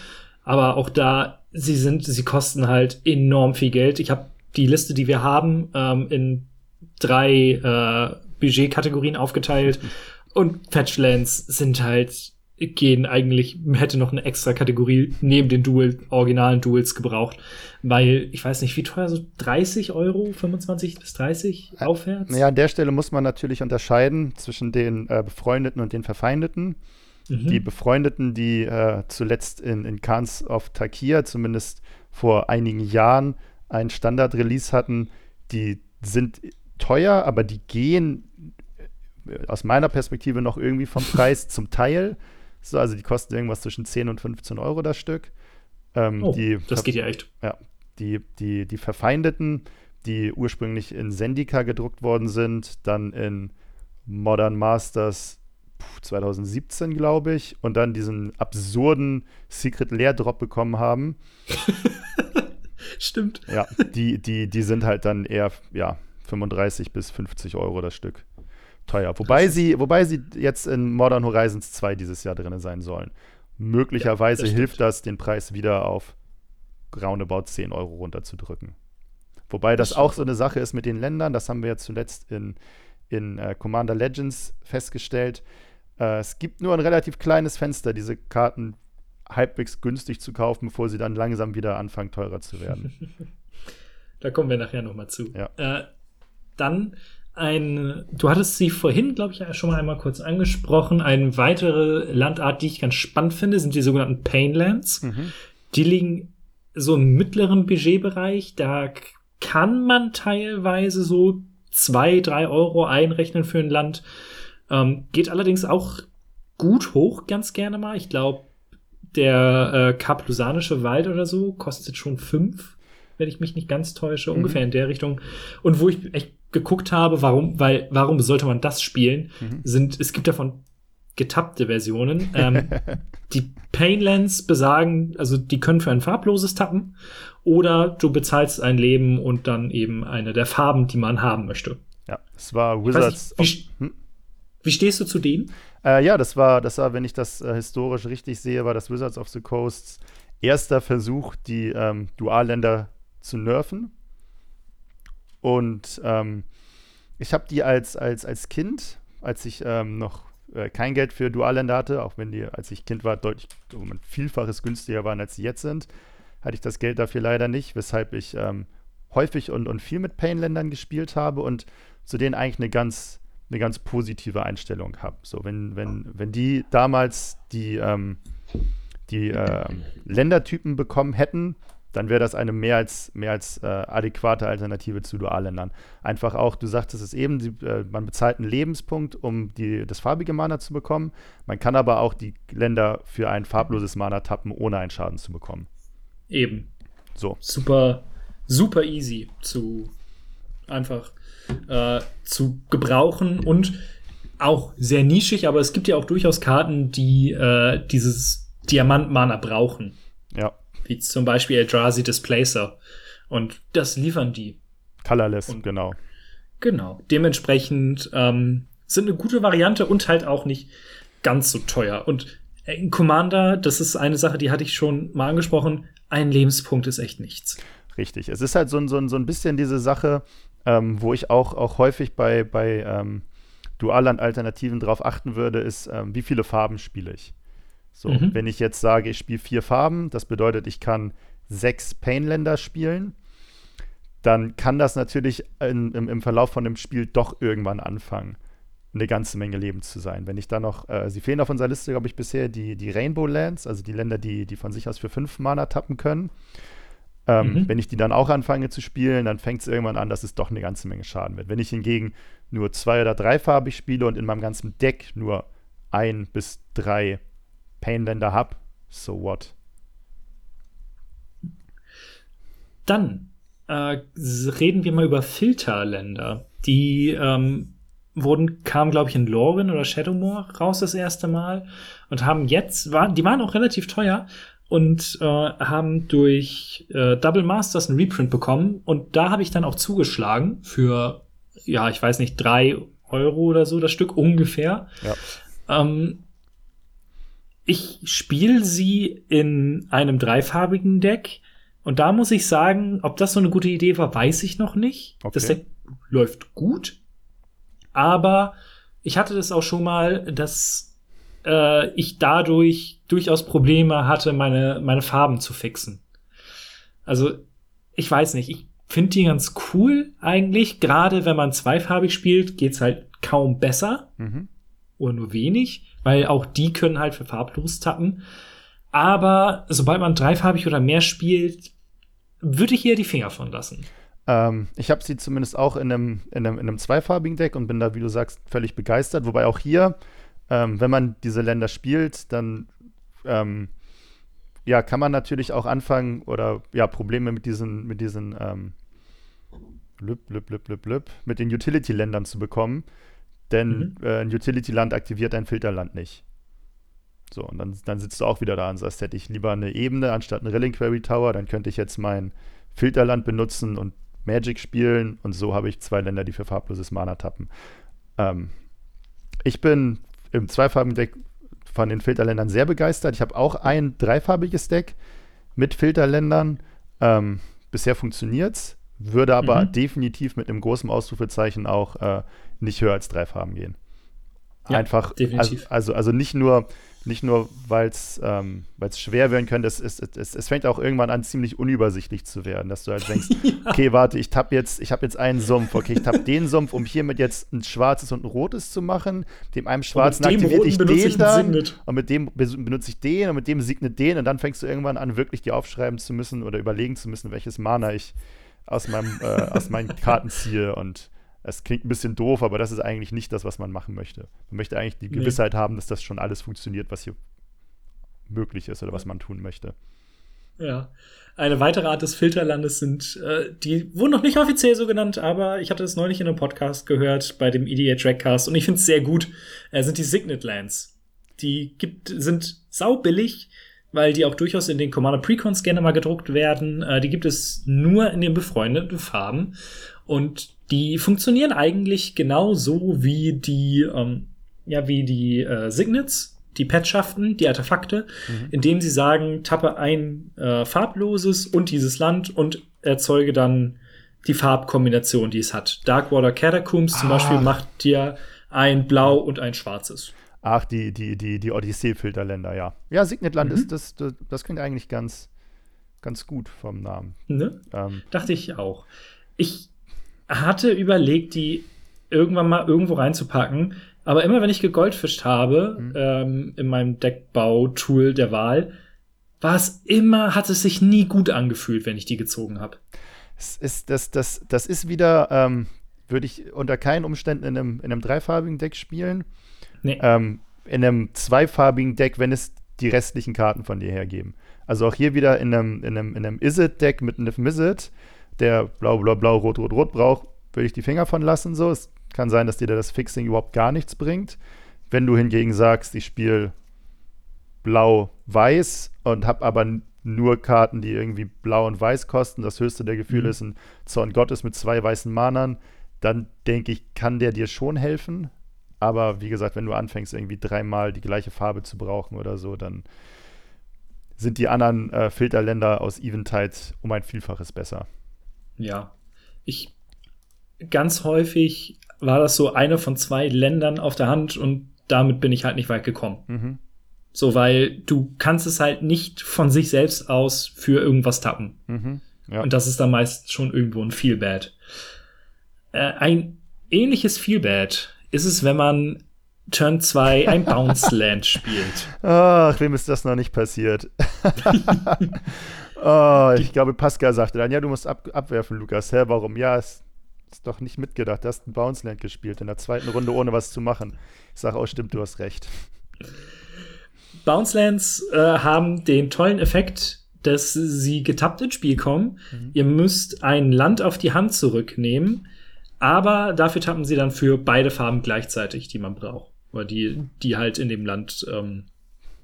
Aber auch da sie sind, sie kosten halt enorm viel Geld. Ich habe die Liste, die wir haben, ähm, in drei äh, Budgetkategorien aufgeteilt. Und Fetchlands sind halt, gehen eigentlich, hätte noch eine extra Kategorie neben den Dual, originalen Duels gebraucht. Weil, ich weiß nicht, wie teuer, so 30 Euro, 25 bis 30 aufwärts? Naja, an der Stelle muss man natürlich unterscheiden zwischen den äh, Befreundeten und den Verfeindeten. Mhm. Die Befreundeten, die äh, zuletzt in, in Khans of Takir, zumindest vor einigen Jahren, ein Standard-Release hatten, die sind teuer, aber die gehen äh, aus meiner Perspektive noch irgendwie vom Preis zum Teil. So, also die kosten irgendwas zwischen 10 und 15 Euro das Stück. Ähm, oh, das geht ja echt. Ja, die, die, die Verfeindeten, die ursprünglich in Sendika gedruckt worden sind, dann in Modern Masters 2017, glaube ich, und dann diesen absurden Secret Lair Drop bekommen haben. Stimmt. Ja, die, die, die sind halt dann eher, ja, 35 bis 50 Euro das Stück teuer. Wobei sie, wobei sie jetzt in Modern Horizons 2 dieses Jahr drin sein sollen. Möglicherweise ja, das hilft das, den Preis wieder auf roundabout 10 Euro runterzudrücken. Wobei das, das auch so eine Sache ist mit den Ländern, das haben wir ja zuletzt in, in uh, Commander Legends festgestellt. Uh, es gibt nur ein relativ kleines Fenster, diese Karten halbwegs günstig zu kaufen, bevor sie dann langsam wieder anfangen, teurer zu werden. da kommen wir nachher nochmal zu. Ja. Äh, dann ein, du hattest sie vorhin, glaube ich, schon mal einmal kurz angesprochen. Eine weitere Landart, die ich ganz spannend finde, sind die sogenannten Painlands. Mhm. Die liegen so im mittleren Budgetbereich. Da kann man teilweise so zwei, drei Euro einrechnen für ein Land. Ähm, geht allerdings auch gut hoch, ganz gerne mal. Ich glaube, der äh, Kaplusanische Wald oder so kostet schon fünf, wenn ich mich nicht ganz täusche, mhm. ungefähr in der Richtung. Und wo ich echt geguckt habe, warum, weil, warum sollte man das spielen, mhm. sind, es gibt davon getappte Versionen. Ähm, die Painlands besagen, also die können für ein farbloses tappen oder du bezahlst ein Leben und dann eben eine der Farben, die man haben möchte. Ja, es war Wizards. Nicht, wie, hm? wie, stehst du zu dem? Äh, ja, das war, das war, wenn ich das äh, historisch richtig sehe, war das Wizards of the Coasts erster Versuch, die ähm, Dualländer zu nerven. Und ähm, ich habe die als, als, als Kind, als ich ähm, noch äh, kein Geld für Dualländer hatte, auch wenn die, als ich Kind war, deutlich um ein Vielfaches günstiger waren, als sie jetzt sind, hatte ich das Geld dafür leider nicht, weshalb ich ähm, häufig und, und viel mit Pain-Ländern gespielt habe und zu denen eigentlich eine ganz, eine ganz positive Einstellung habe. So, wenn, wenn, wenn die damals die, ähm, die äh, Ländertypen bekommen hätten, dann wäre das eine mehr als, mehr als äh, adäquate Alternative zu Dualländern. Einfach auch, du sagtest es eben, die, äh, man bezahlt einen Lebenspunkt, um die, das farbige Mana zu bekommen. Man kann aber auch die Länder für ein farbloses Mana tappen, ohne einen Schaden zu bekommen. Eben. So. Super, super easy zu einfach äh, zu gebrauchen und auch sehr nischig, aber es gibt ja auch durchaus Karten, die äh, dieses Diamant-Mana brauchen. Ja wie zum Beispiel Eldrazi Displacer. Und das liefern die. Colorless, und, genau. Genau. Dementsprechend ähm, sind eine gute Variante und halt auch nicht ganz so teuer. Und in Commander, das ist eine Sache, die hatte ich schon mal angesprochen, ein Lebenspunkt ist echt nichts. Richtig. Es ist halt so, so, so ein bisschen diese Sache, ähm, wo ich auch, auch häufig bei, bei ähm, Dualland-Alternativen drauf achten würde, ist, ähm, wie viele Farben spiele ich. So, mhm. wenn ich jetzt sage, ich spiele vier Farben, das bedeutet, ich kann sechs Painländer spielen, dann kann das natürlich in, im, im, Verlauf von dem Spiel doch irgendwann anfangen, eine ganze Menge Leben zu sein. Wenn ich dann noch, äh, sie fehlen auf unserer Liste, glaube ich, bisher die, die Rainbow Lands, also die Länder, die, die von sich aus für fünf Mana tappen können. Ähm, mhm. Wenn ich die dann auch anfange zu spielen, dann fängt es irgendwann an, dass es doch eine ganze Menge Schaden wird. Wenn ich hingegen nur zwei- oder dreifarbig spiele und in meinem ganzen Deck nur ein bis drei Painländer habe, so what? Dann äh, reden wir mal über Filterländer. Die ähm, wurden, kamen, glaube ich, in Lorin oder Shadowmoor raus das erste Mal und haben jetzt, waren, die waren auch relativ teuer und äh, haben durch äh, Double Masters einen Reprint bekommen und da habe ich dann auch zugeschlagen für, ja, ich weiß nicht, drei Euro oder so das Stück ungefähr. Ja. Ähm, ich spiele sie in einem dreifarbigen Deck. Und da muss ich sagen, ob das so eine gute Idee war, weiß ich noch nicht. Okay. Das Deck läuft gut. Aber ich hatte das auch schon mal, dass äh, ich dadurch durchaus Probleme hatte, meine, meine Farben zu fixen. Also, ich weiß nicht, ich finde die ganz cool eigentlich. Gerade wenn man zweifarbig spielt, geht's halt kaum besser. Mhm. Oder nur wenig weil auch die können halt für farblos tappen. Aber sobald man dreifarbig oder mehr spielt, würde ich hier die Finger von lassen. Ähm, ich habe sie zumindest auch in einem, in, einem, in einem zweifarbigen Deck und bin da, wie du sagst, völlig begeistert. Wobei auch hier, ähm, wenn man diese Länder spielt, dann ähm, ja, kann man natürlich auch anfangen oder ja, Probleme mit diesen, mit diesen ähm, lüb, lüb, lüb, lüb, lüb, mit den Utility-Ländern zu bekommen. Denn mhm. äh, ein Utility-Land aktiviert ein Filterland nicht. So, und dann, dann sitzt du auch wieder da und sagst, hätte ich lieber eine Ebene anstatt einen Reliquary Tower, dann könnte ich jetzt mein Filterland benutzen und Magic spielen und so habe ich zwei Länder, die für farbloses Mana tappen. Ähm, ich bin im zweifarbigen Deck von den Filterländern sehr begeistert. Ich habe auch ein dreifarbiges Deck mit Filterländern Ähm, bisher funktioniert's, würde aber mhm. definitiv mit einem großen Ausrufezeichen auch äh, nicht höher als drei Farben gehen. Ja, Einfach, also, also, also nicht nur, nicht nur, weil es ähm, schwer werden könnte, es, es, es, es, fängt auch irgendwann an, ziemlich unübersichtlich zu werden, dass du halt denkst, ja. okay, warte, ich tapp jetzt, ich habe jetzt einen Sumpf, okay, ich tapp den Sumpf, um hiermit jetzt ein schwarzes und ein rotes zu machen. Dem einen schwarzen aktiviert ich den ich dann und mit dem benutze ich den und mit dem signet den und dann fängst du irgendwann an, wirklich dir aufschreiben zu müssen oder überlegen zu müssen, welches Mana ich aus, meinem, äh, aus meinen Karten ziehe und es klingt ein bisschen doof, aber das ist eigentlich nicht das, was man machen möchte. Man möchte eigentlich die Gewissheit nee. haben, dass das schon alles funktioniert, was hier möglich ist oder was man tun möchte. Ja. Eine weitere Art des Filterlandes sind, äh, die wurden noch nicht offiziell so genannt, aber ich hatte es neulich in einem Podcast gehört bei dem EDA Trackcast und ich finde es sehr gut, äh, sind die Signet Lands. Die gibt, sind saubillig, weil die auch durchaus in den Commander Precons gerne mal gedruckt werden. Äh, die gibt es nur in den befreundeten Farben und die funktionieren eigentlich genauso wie die, ähm, ja, wie die äh, Signets, die Petschaften, die Artefakte, mhm. indem sie sagen, tappe ein äh, farbloses und dieses Land und erzeuge dann die Farbkombination, die es hat. Darkwater Catacombs ah. zum Beispiel macht dir ein Blau und ein Schwarzes. Ach, die, die, die, die Odyssee-Filterländer, ja. Ja, Signetland mhm. ist, das, das, das klingt eigentlich ganz, ganz gut vom Namen. Ne? Ähm. Dachte ich auch. Ich hatte überlegt, die irgendwann mal irgendwo reinzupacken. Aber immer wenn ich gegoldfischt habe, mhm. ähm, in meinem Deckbau-Tool der Wahl, war es immer, hat es sich nie gut angefühlt, wenn ich die gezogen habe. Es ist, das, das, das ist wieder, ähm, würde ich unter keinen Umständen in einem, in einem dreifarbigen Deck spielen. Nee. Ähm, in einem zweifarbigen Deck, wenn es die restlichen Karten von dir hergeben. Also auch hier wieder in einem, in einem, in einem Is-It-Deck mit einem Mizzet der blau, blau, blau, rot, rot, rot braucht, würde ich die Finger von lassen. So. Es kann sein, dass dir das Fixing überhaupt gar nichts bringt. Wenn du hingegen sagst, ich spiele blau-weiß und habe aber nur Karten, die irgendwie blau und weiß kosten, das höchste der Gefühle mhm. ist ein Zorn Gottes mit zwei weißen Manern, dann denke ich, kann der dir schon helfen. Aber wie gesagt, wenn du anfängst, irgendwie dreimal die gleiche Farbe zu brauchen oder so, dann sind die anderen äh, Filterländer aus Eventide um ein Vielfaches besser ja, ich ganz häufig war das so eine von zwei Ländern auf der Hand und damit bin ich halt nicht weit gekommen. Mhm. So, weil du kannst es halt nicht von sich selbst aus für irgendwas tappen. Mhm. Ja. Und das ist dann meist schon irgendwo ein Feelbad. Äh, ein ähnliches Feelbad ist es, wenn man Turn 2 ein Bounce Land spielt. Ach, wem ist das noch nicht passiert? Oh, ich glaube, Pascal sagte dann, ja, du musst ab, abwerfen, Lukas. Hä, warum? Ja, ist, ist doch nicht mitgedacht. Du hast ein Bounce Land gespielt in der zweiten Runde, ohne was zu machen. Ich sage, oh, stimmt, du hast recht. Bounce Lands äh, haben den tollen Effekt, dass sie getappt ins Spiel kommen. Mhm. Ihr müsst ein Land auf die Hand zurücknehmen, aber dafür tappen sie dann für beide Farben gleichzeitig, die man braucht. Oder die, die halt in dem Land ähm,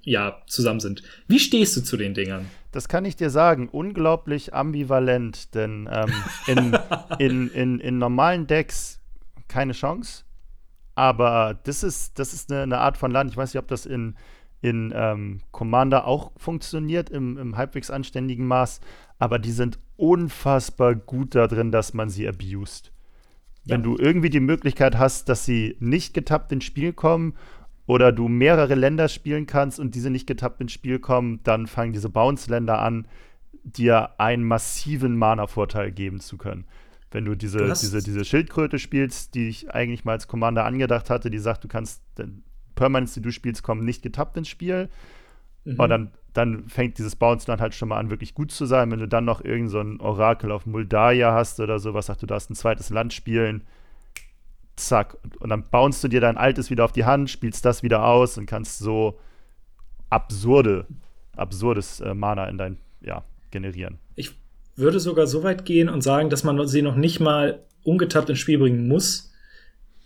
ja, zusammen sind. Wie stehst du zu den Dingern? Das kann ich dir sagen, unglaublich ambivalent, denn ähm, in, in, in, in normalen Decks keine Chance. Aber das ist, das ist eine, eine, Art von Land. Ich weiß nicht, ob das in, in ähm, Commander auch funktioniert, im, im halbwegs anständigen Maß. Aber die sind unfassbar gut da drin, dass man sie abused. Ja. Wenn du irgendwie die Möglichkeit hast, dass sie nicht getappt ins Spiel kommen oder du mehrere Länder spielen kannst und diese nicht getappt ins Spiel kommen, dann fangen diese Bounce-Länder an, dir einen massiven Mana-Vorteil geben zu können. Wenn du diese, du diese, diese Schildkröte spielst, die ich eigentlich mal als Commander angedacht hatte, die sagt, du kannst Permanents, die du spielst, kommen nicht getappt ins Spiel. Mhm. Und dann, dann fängt dieses Bounce-Land halt schon mal an, wirklich gut zu sein. Wenn du dann noch irgendein so Orakel auf Muldaia hast oder sowas, sagt du darfst ein zweites Land spielen, zack. Und dann bounst du dir dein altes wieder auf die Hand, spielst das wieder aus und kannst so absurde, absurdes äh, Mana in dein, ja, generieren. Ich würde sogar so weit gehen und sagen, dass man sie noch nicht mal ungetappt ins Spiel bringen muss.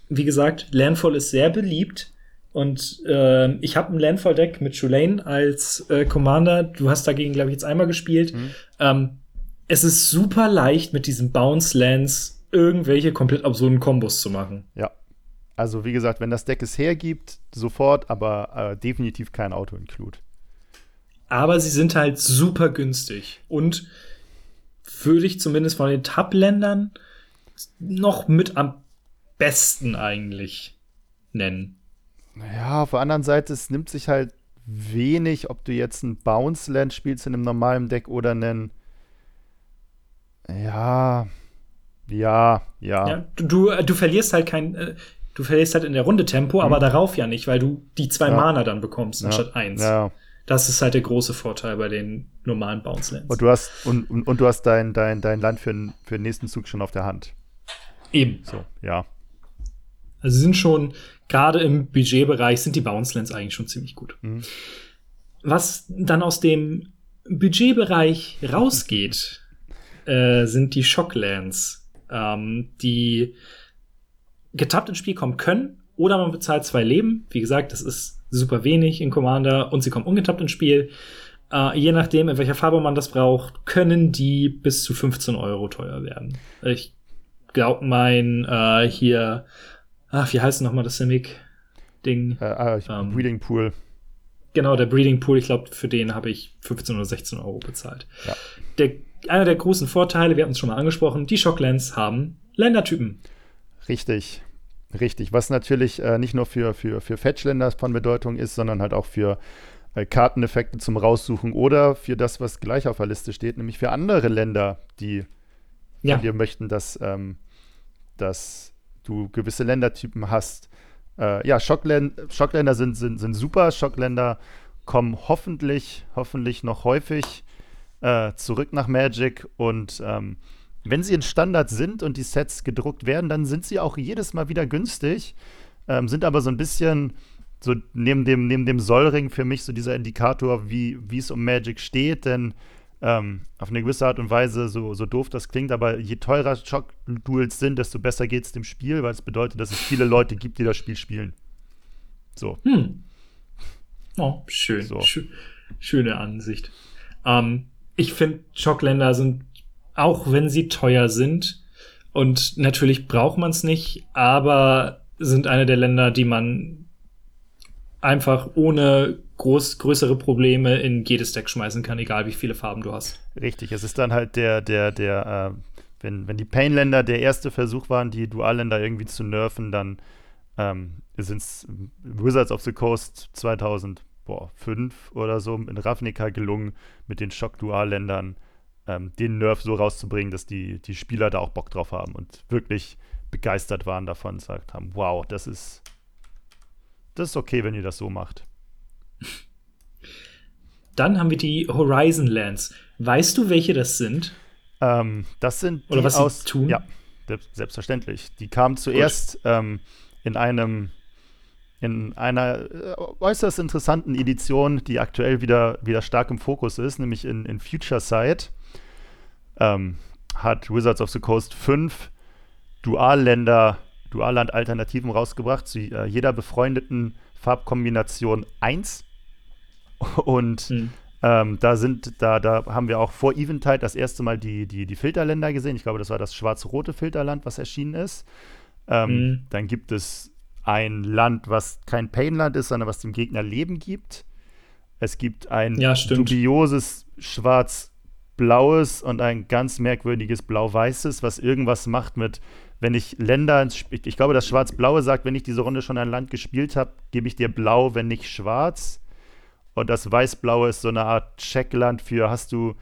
Wie gesagt, Landfall ist sehr beliebt. Und äh, ich habe ein Landfall-Deck mit Shulane als äh, Commander. Du hast dagegen, glaube ich, jetzt einmal gespielt. Mhm. Ähm, es ist super leicht, mit diesen Bounce-Lands irgendwelche komplett absurden Kombos zu machen. Ja. Also, wie gesagt, wenn das Deck es hergibt, sofort, aber äh, definitiv kein Auto-Include. Aber sie sind halt super günstig. Und würde ich zumindest von den Tab-Ländern noch mit am besten eigentlich nennen. Ja, auf der anderen Seite, es nimmt sich halt wenig, ob du jetzt ein Bounce-Land spielst in einem normalen Deck oder einen. Ja. Ja, ja. ja du, du verlierst halt kein. Äh, du verlierst halt in der Runde Tempo, mhm. aber darauf ja nicht, weil du die zwei ja. Mana dann bekommst anstatt eins. Ja. Das ist halt der große Vorteil bei den normalen Bounce Lands. Und du hast, und, und, und du hast dein, dein, dein Land für, für den nächsten Zug schon auf der Hand. Eben. So, ja. Also sind schon, gerade im Budgetbereich, sind die Bounce Lands eigentlich schon ziemlich gut. Mhm. Was dann aus dem Budgetbereich rausgeht, äh, sind die Shocklands, ähm, die getappt ins Spiel kommen können oder man bezahlt zwei Leben. Wie gesagt, das ist super wenig in Commander und sie kommen ungetappt ins Spiel. Äh, je nachdem, in welcher Farbe man das braucht, können die bis zu 15 Euro teuer werden. Ich glaube, mein äh, hier, ach, wie heißt nochmal das Simic-Ding? Äh, ah, ähm, Breeding Pool. Genau, der Breeding Pool, ich glaube, für den habe ich 15 oder 16 Euro bezahlt. Ja. Der, einer der großen Vorteile, wir hatten es schon mal angesprochen, die Shocklands haben Ländertypen. Richtig, richtig. Was natürlich äh, nicht nur für, für, für Fetchländer von Bedeutung ist, sondern halt auch für äh, Karteneffekte zum Raussuchen oder für das, was gleich auf der Liste steht, nämlich für andere Länder, die ja. von dir möchten, dass, ähm, dass du gewisse Ländertypen hast. Äh, ja, Schockländ Schockländer sind, sind, sind super. Schockländer kommen hoffentlich, hoffentlich noch häufig äh, zurück nach Magic und ähm, wenn sie in Standard sind und die Sets gedruckt werden, dann sind sie auch jedes Mal wieder günstig, ähm, sind aber so ein bisschen so neben dem, neben dem Sollring für mich so dieser Indikator, wie, wie es um Magic steht, denn ähm, auf eine gewisse Art und Weise, so, so doof das klingt, aber je teurer Shock-Duels sind, desto besser geht es dem Spiel, weil es bedeutet, dass es viele Leute gibt, die das Spiel spielen. So. Hm. Oh, schön. So. Sch schöne Ansicht. Ähm, ich finde, Schockländer sind, auch wenn sie teuer sind, und natürlich braucht man es nicht, aber sind eine der Länder, die man einfach ohne groß, größere Probleme in jedes Deck schmeißen kann, egal wie viele Farben du hast. Richtig, es ist dann halt der, der, der, äh, wenn, wenn die Pain-Länder der erste Versuch waren, die Dualländer irgendwie zu nerven, dann ähm, sind es Wizards of the Coast 2005 oder so in Ravnica gelungen, mit den Schock-Dualländern ähm, den Nerf so rauszubringen, dass die, die Spieler da auch Bock drauf haben und wirklich begeistert waren davon und gesagt haben, wow, das ist das ist okay, wenn ihr das so macht. Dann haben wir die Horizon Lands. Weißt du, welche das sind? Ähm, das sind Oder was aus, sie tun? Ja, selbstverständlich. Die kamen zuerst ähm, in einem in einer äh, äußerst interessanten Edition, die aktuell wieder, wieder stark im Fokus ist, nämlich in, in Future Sight, ähm, hat Wizards of the Coast fünf Dualländer Dualland-Alternativen rausgebracht, zu äh, jeder befreundeten Farbkombination 1. Und hm. ähm, da sind, da, da haben wir auch vor Eventide das erste Mal die, die, die Filterländer gesehen. Ich glaube, das war das schwarz-rote Filterland, was erschienen ist. Ähm, hm. Dann gibt es ein Land, was kein Painland ist, sondern was dem Gegner Leben gibt. Es gibt ein ja, dubioses schwarz-blaues und ein ganz merkwürdiges blau-weißes, was irgendwas macht mit wenn ich Länder ins Spiel, ich glaube, das Schwarz-Blaue sagt, wenn ich diese Runde schon ein Land gespielt habe, gebe ich dir Blau, wenn nicht Schwarz. Und das Weiß-Blaue ist so eine Art Checkland für, hast du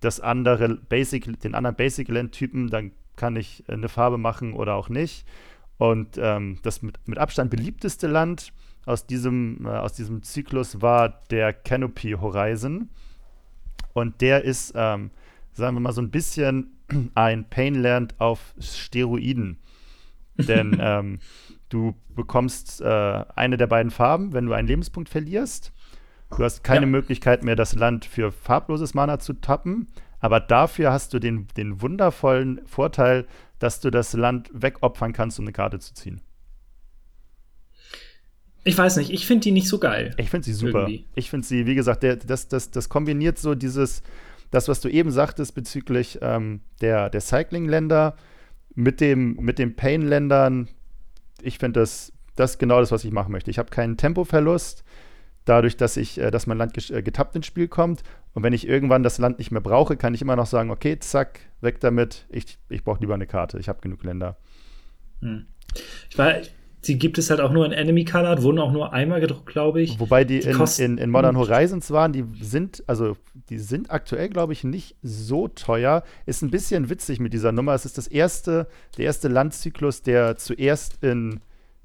das andere Basic, den anderen Basic-Land-Typen, dann kann ich eine Farbe machen oder auch nicht. Und ähm, das mit, mit Abstand beliebteste Land aus diesem, äh, aus diesem Zyklus war der Canopy Horizon. Und der ist, ähm, sagen wir mal, so ein bisschen ein Painland auf Steroiden. Denn ähm, du bekommst äh, eine der beiden Farben, wenn du einen Lebenspunkt verlierst. Du hast keine ja. Möglichkeit mehr, das Land für farbloses Mana zu tappen. Aber dafür hast du den, den wundervollen Vorteil, dass du das Land wegopfern kannst, um eine Karte zu ziehen. Ich weiß nicht, ich finde die nicht so geil. Ich finde sie super. Irgendwie. Ich finde sie, wie gesagt, der, das, das, das kombiniert so dieses, das, was du eben sagtest bezüglich ähm, der, der Cycling-Länder mit, dem, mit den Pain-Ländern, ich finde das, das ist genau das, was ich machen möchte. Ich habe keinen Tempoverlust. Dadurch, dass ich, äh, dass mein Land äh, getappt ins Spiel kommt. Und wenn ich irgendwann das Land nicht mehr brauche, kann ich immer noch sagen, okay, zack, weg damit. Ich, ich brauche lieber eine Karte. Ich habe genug Länder. Hm. Ich war, die gibt es halt auch nur in Enemy Colored, wurden auch nur einmal gedruckt, glaube ich. Wobei die, die in, in, in, Modern Horizons waren, die sind, also die sind aktuell, glaube ich, nicht so teuer. Ist ein bisschen witzig mit dieser Nummer. Es ist das erste, der erste Landzyklus, der zuerst in,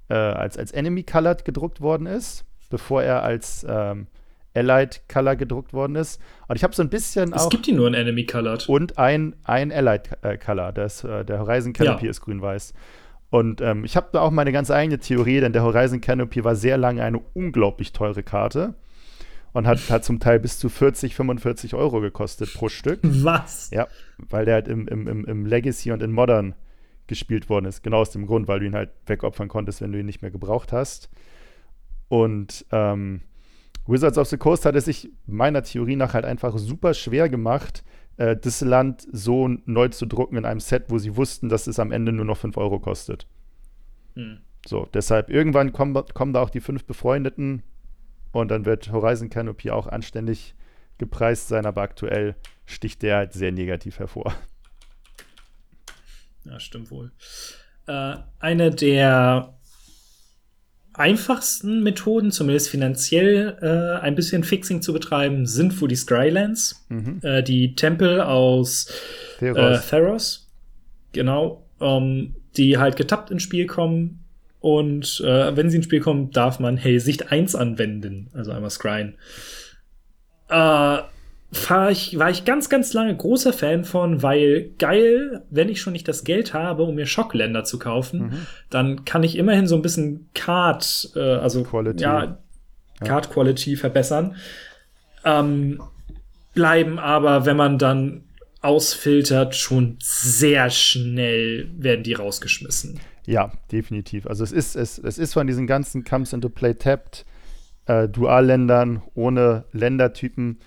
äh, als, als Enemy Colored gedruckt worden ist, bevor er als ähm, Allied Color gedruckt worden ist. Und ich habe so ein bisschen es auch. Es gibt die nur in Enemy Colored. Und ein, ein Allied äh, Color. Das, äh, der Horizon Canopy ja. ist grün-weiß. Und ähm, ich habe da auch meine ganz eigene Theorie, denn der Horizon Canopy war sehr lange eine unglaublich teure Karte und hat, hat zum Teil bis zu 40, 45 Euro gekostet pro Stück. Was? Ja, weil der halt im, im, im Legacy und in Modern gespielt worden ist. Genau aus dem Grund, weil du ihn halt wegopfern konntest, wenn du ihn nicht mehr gebraucht hast. Und ähm, Wizards of the Coast hat es sich meiner Theorie nach halt einfach super schwer gemacht, äh, das Land so neu zu drucken in einem Set, wo sie wussten, dass es am Ende nur noch 5 Euro kostet. Hm. So, deshalb irgendwann kommen, kommen da auch die fünf Befreundeten und dann wird Horizon Canopy auch anständig gepreist sein, aber aktuell sticht der halt sehr negativ hervor. Ja, stimmt wohl. Äh, eine der einfachsten Methoden, zumindest finanziell äh, ein bisschen Fixing zu betreiben, sind wohl die Scrylands. Mhm. Äh, die Tempel aus Theros. Äh, Theros. Genau. Ähm, die halt getappt ins Spiel kommen. Und äh, wenn sie ins Spiel kommen, darf man Hey Sicht 1 anwenden. Also einmal Scryen. Äh, war ich, war ich ganz, ganz lange großer Fan von, weil geil, wenn ich schon nicht das Geld habe, um mir Schockländer zu kaufen, mhm. dann kann ich immerhin so ein bisschen Card, äh, also Quality. ja, Card Quality verbessern. Ähm, bleiben aber, wenn man dann ausfiltert, schon sehr schnell werden die rausgeschmissen. Ja, definitiv. Also es ist, es, es ist von diesen ganzen Comes into Play Tapped äh, Dualländern ohne Ländertypen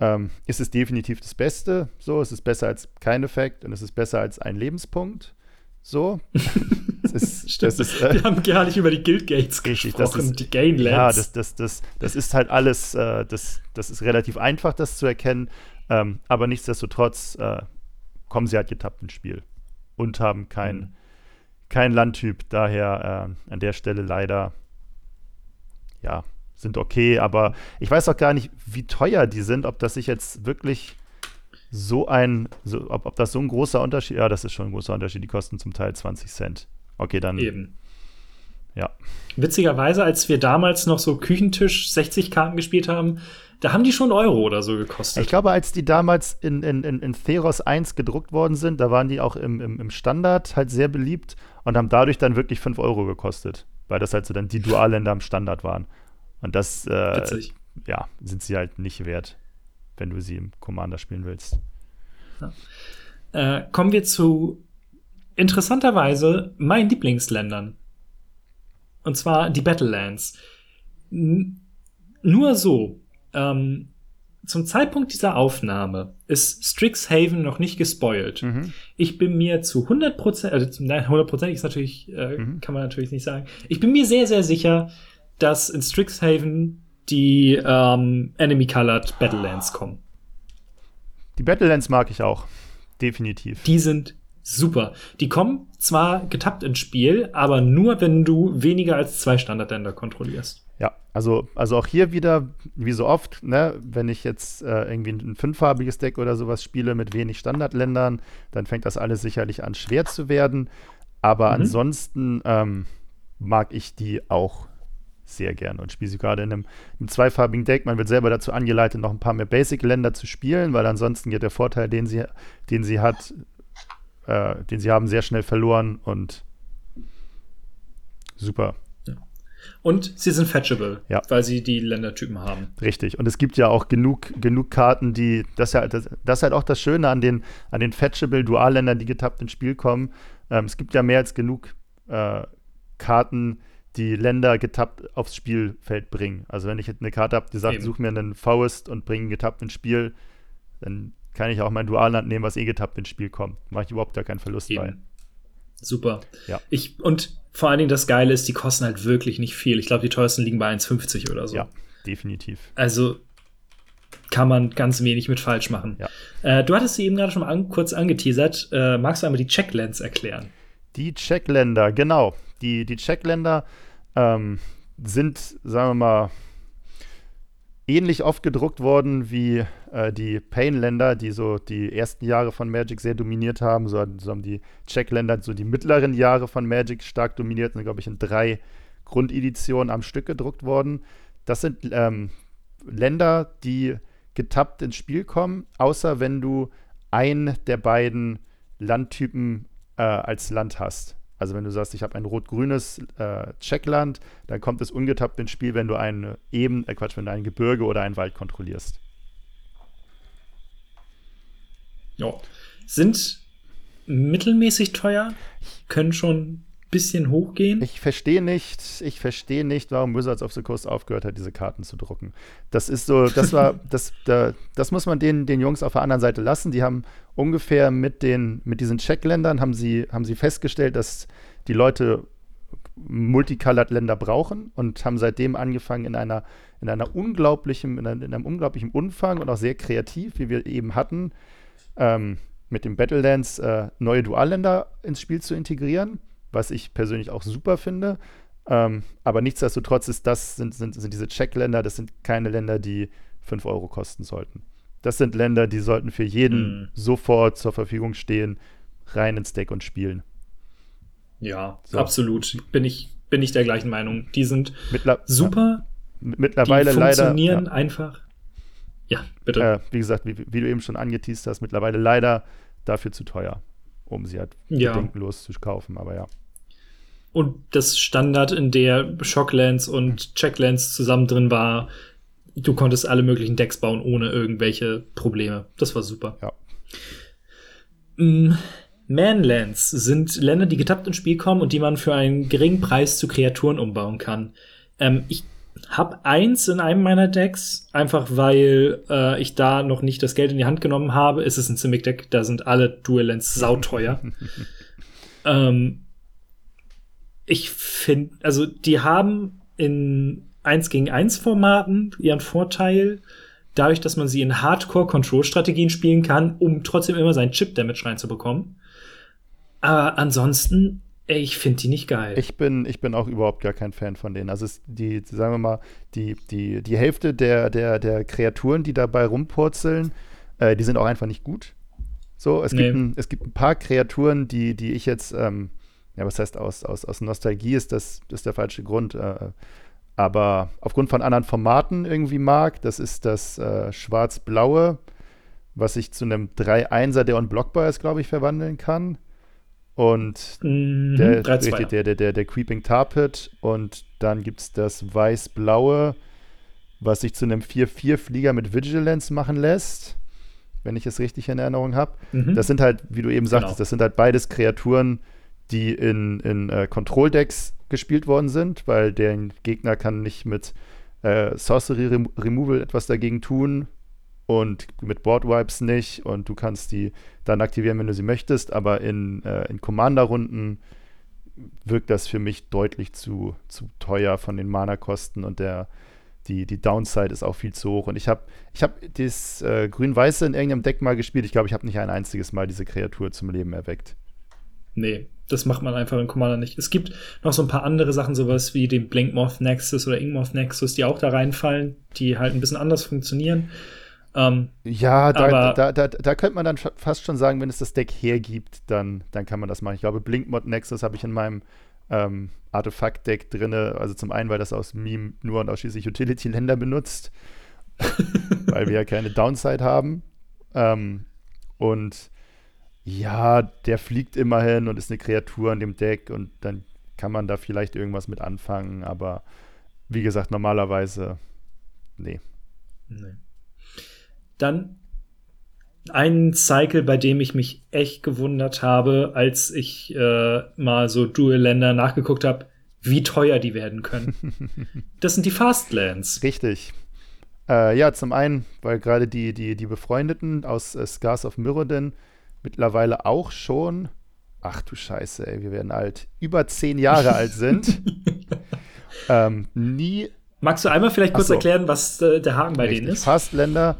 ähm, ist es definitiv das Beste. So, es ist besser als kein Effekt und es ist besser als ein Lebenspunkt. So. ist, Stimmt. Ist, äh, Wir haben gar nicht über die Guild Gates richtig, gesprochen, ist, die Gainlands. Ja, das, das, das, das ist halt alles, äh, das, das ist relativ einfach, das zu erkennen. Ähm, aber nichtsdestotrotz äh, kommen sie halt getappt ins Spiel und haben kein, mhm. kein Landtyp. Daher äh, an der Stelle leider, ja, sind okay, aber ich weiß auch gar nicht, wie teuer die sind, ob das sich jetzt wirklich so ein, so, ob, ob das so ein großer Unterschied, ja, das ist schon ein großer Unterschied, die kosten zum Teil 20 Cent. Okay, dann. Eben. Ja. Witzigerweise, als wir damals noch so Küchentisch 60 Karten gespielt haben, da haben die schon Euro oder so gekostet. Ich glaube, als die damals in, in, in, in Theros 1 gedruckt worden sind, da waren die auch im, im, im Standard halt sehr beliebt und haben dadurch dann wirklich 5 Euro gekostet, weil das halt so dann die Dualländer im Standard waren. Und das äh, ja, sind sie halt nicht wert, wenn du sie im Commander spielen willst. Ja. Äh, kommen wir zu interessanterweise meinen Lieblingsländern. Und zwar die Battlelands. N nur so, ähm, zum Zeitpunkt dieser Aufnahme ist Strixhaven noch nicht gespoilt. Mhm. Ich bin mir zu 100%, also nein, 100% ist natürlich, äh, mhm. kann man natürlich nicht sagen. Ich bin mir sehr, sehr sicher, dass in Strixhaven die ähm, Enemy Colored Battlelands kommen. Die Battlelands mag ich auch. Definitiv. Die sind super. Die kommen zwar getappt ins Spiel, aber nur, wenn du weniger als zwei Standardländer kontrollierst. Ja, also, also auch hier wieder, wie so oft, ne, wenn ich jetzt äh, irgendwie ein fünffarbiges Deck oder sowas spiele mit wenig Standardländern, dann fängt das alles sicherlich an schwer zu werden. Aber mhm. ansonsten ähm, mag ich die auch sehr gerne und spiele sie gerade in einem, einem, zweifarbigen Deck. Man wird selber dazu angeleitet, noch ein paar mehr Basic-Länder zu spielen, weil ansonsten geht der Vorteil, den sie, den sie hat, äh, den sie haben, sehr schnell verloren und super. Und sie sind fetchable, ja. weil sie die Ländertypen haben. Richtig. Und es gibt ja auch genug, genug Karten, die. Das ist, ja, das, das ist halt auch das Schöne an den, an den fetchable Dualländern, die getappt ins Spiel kommen. Ähm, es gibt ja mehr als genug äh, Karten, die Länder getappt aufs Spielfeld bringen. Also wenn ich eine Karte habe, die sagt, Eben. such mir einen Faust und bring getappt ins Spiel, dann kann ich auch mein Dualland nehmen, was eh getappt ins Spiel kommt. Mache ich überhaupt gar keinen Verlust Eben. bei. Super. Ja. Ich, und vor allen Dingen das Geile ist, die kosten halt wirklich nicht viel. Ich glaube, die teuersten liegen bei 1,50 oder so. Ja, definitiv. Also kann man ganz wenig mit falsch machen. Ja. Äh, du hattest sie eben gerade schon mal an, kurz angeteasert. Äh, magst du einmal die Checklands erklären? Die Checkländer, genau. Die, die Checkländer ähm, sind, sagen wir mal, ähnlich oft gedruckt worden wie äh, die Pain-Länder, die so die ersten Jahre von Magic sehr dominiert haben. So, so haben die Checkländer so die mittleren Jahre von Magic stark dominiert, sind, glaube ich, in drei Grundeditionen am Stück gedruckt worden. Das sind ähm, Länder, die getappt ins Spiel kommen, außer wenn du ein der beiden Landtypen äh, als Land hast. Also wenn du sagst, ich habe ein rot-grünes äh, Checkland, dann kommt es ungetappt ins Spiel, wenn du ein eben, äh Quatsch, wenn du ein Gebirge oder einen Wald kontrollierst. Ja. Sind mittelmäßig teuer, können schon bisschen hochgehen. Ich verstehe nicht, ich verstehe nicht, warum Wizards of the Coast aufgehört hat, diese Karten zu drucken. Das ist so, das war, das, da, das muss man den, den Jungs auf der anderen Seite lassen. Die haben ungefähr mit den, mit diesen Checkländern haben sie, haben sie festgestellt, dass die Leute Multicolored-Länder brauchen und haben seitdem angefangen in einer, in einer unglaublichen, in einem, in einem unglaublichen Umfang und auch sehr kreativ, wie wir eben hatten, ähm, mit dem Battlelands äh, neue Dualländer ins Spiel zu integrieren was ich persönlich auch super finde. Ähm, aber nichtsdestotrotz ist das, sind, sind, sind diese Checkländer, das sind keine Länder, die 5 Euro kosten sollten. Das sind Länder, die sollten für jeden mm. sofort zur Verfügung stehen, rein ins Deck und spielen. Ja, so. absolut. Bin ich, bin ich der gleichen Meinung. Die sind Mittler super. Ja. Mittlerweile die funktionieren leider, ja. einfach. Ja, bitte. Äh, wie gesagt, wie, wie, du eben schon angeteased hast, mittlerweile leider dafür zu teuer, um sie halt ja. bedenkenlos zu kaufen. Aber ja und das Standard, in der Shocklands und Checklands zusammen drin war, du konntest alle möglichen Decks bauen ohne irgendwelche Probleme. Das war super. Ja. Mm, Manlands sind Länder, die getappt ins Spiel kommen und die man für einen geringen Preis zu Kreaturen umbauen kann. Ähm, ich habe eins in einem meiner Decks, einfach weil äh, ich da noch nicht das Geld in die Hand genommen habe. Es ist ein Simic-Deck, da sind alle Dual Lands sauteuer. ähm, ich finde, also die haben in 1 gegen 1 Formaten ihren Vorteil, dadurch, dass man sie in Hardcore-Control-Strategien spielen kann, um trotzdem immer seinen Chip-Damage reinzubekommen. Aber ansonsten, ey, ich finde die nicht geil. Ich bin, ich bin auch überhaupt gar kein Fan von denen. Also die, sagen wir mal, die, die, die Hälfte der, der, der Kreaturen, die dabei rumpurzeln, äh, die sind auch einfach nicht gut. So, es, nee. gibt ein, es gibt ein paar Kreaturen, die, die ich jetzt ähm, ja, was heißt aus, aus, aus Nostalgie ist das ist der falsche Grund. Äh, aber aufgrund von anderen Formaten irgendwie mag, das ist das äh, schwarz-blaue, was ich zu einem 3-1er, der unblockbar ist, glaube ich, verwandeln kann. Und mhm, der, der, der, der, der Creeping Tarpit. Und dann gibt es das weiß-blaue, was sich zu einem 4-4-Flieger mit Vigilance machen lässt, wenn ich es richtig in Erinnerung habe. Mhm. Das sind halt, wie du eben sagtest, genau. das sind halt beides Kreaturen, die in, in äh, Control-Decks gespielt worden sind, weil der Gegner kann nicht mit äh, Sorcery Rem Removal etwas dagegen tun und mit Board Wipes nicht und du kannst die dann aktivieren, wenn du sie möchtest, aber in, äh, in Commander-Runden wirkt das für mich deutlich zu, zu teuer von den Mana-Kosten und der, die, die Downside ist auch viel zu hoch. Und ich habe ich hab das äh, Grün-Weiße in irgendeinem Deck mal gespielt. Ich glaube, ich habe nicht ein einziges Mal diese Kreatur zum Leben erweckt. Nee, das macht man einfach in Commander nicht. Es gibt noch so ein paar andere Sachen, sowas wie den Blinkmoth Nexus oder Ingmoth Nexus, die auch da reinfallen, die halt ein bisschen anders funktionieren. Ähm, ja, da, da, da, da, könnte man dann fast schon sagen, wenn es das Deck hergibt, dann, dann kann man das machen. Ich glaube, Blinkmoth Nexus habe ich in meinem ähm, Artefakt-Deck drin. Also zum einen, weil das aus Meme nur und ausschließlich Utility-Länder benutzt, weil wir ja keine Downside haben. Ähm, und ja, der fliegt immerhin und ist eine Kreatur an dem Deck und dann kann man da vielleicht irgendwas mit anfangen, aber wie gesagt, normalerweise, nee. nee. Dann ein Cycle, bei dem ich mich echt gewundert habe, als ich äh, mal so Dual-Länder nachgeguckt habe, wie teuer die werden können. das sind die Fastlands. Richtig. Äh, ja, zum einen, weil gerade die, die, die Befreundeten aus äh, Scars of Mirrodin mittlerweile auch schon, ach du Scheiße, ey, wir werden alt, über zehn Jahre alt sind, ähm, nie Magst du einmal vielleicht kurz so. erklären, was äh, der Haken bei denen ist? Fastländer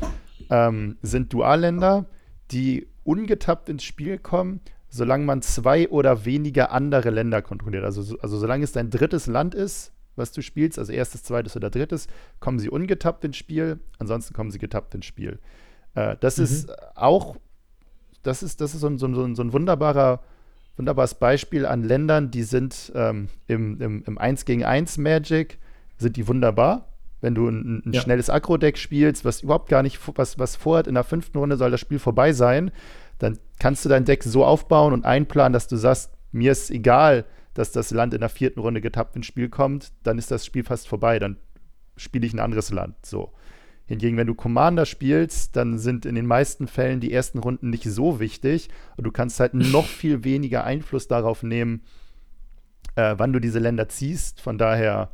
ähm, sind Dualländer, die ungetappt ins Spiel kommen, solange man zwei oder weniger andere Länder kontrolliert. Also, also solange es dein drittes Land ist, was du spielst, also erstes, zweites oder drittes, kommen sie ungetappt ins Spiel, ansonsten kommen sie getappt ins Spiel. Äh, das mhm. ist auch, das ist, das ist so ein, so ein, so ein wunderbarer, wunderbares Beispiel an Ländern, die sind ähm, im, im, im 1 gegen 1 Magic, sind die wunderbar. Wenn du ein, ein ja. schnelles Agro-Deck spielst, was überhaupt gar nicht, was, was vorhat, in der fünften Runde soll das Spiel vorbei sein, dann kannst du dein Deck so aufbauen und einplanen, dass du sagst, mir ist egal, dass das Land in der vierten Runde getappt ins Spiel kommt, dann ist das Spiel fast vorbei. Dann spiele ich ein anderes Land. So. Hingegen, wenn du Commander spielst, dann sind in den meisten Fällen die ersten Runden nicht so wichtig und du kannst halt noch viel weniger Einfluss darauf nehmen, äh, wann du diese Länder ziehst. Von daher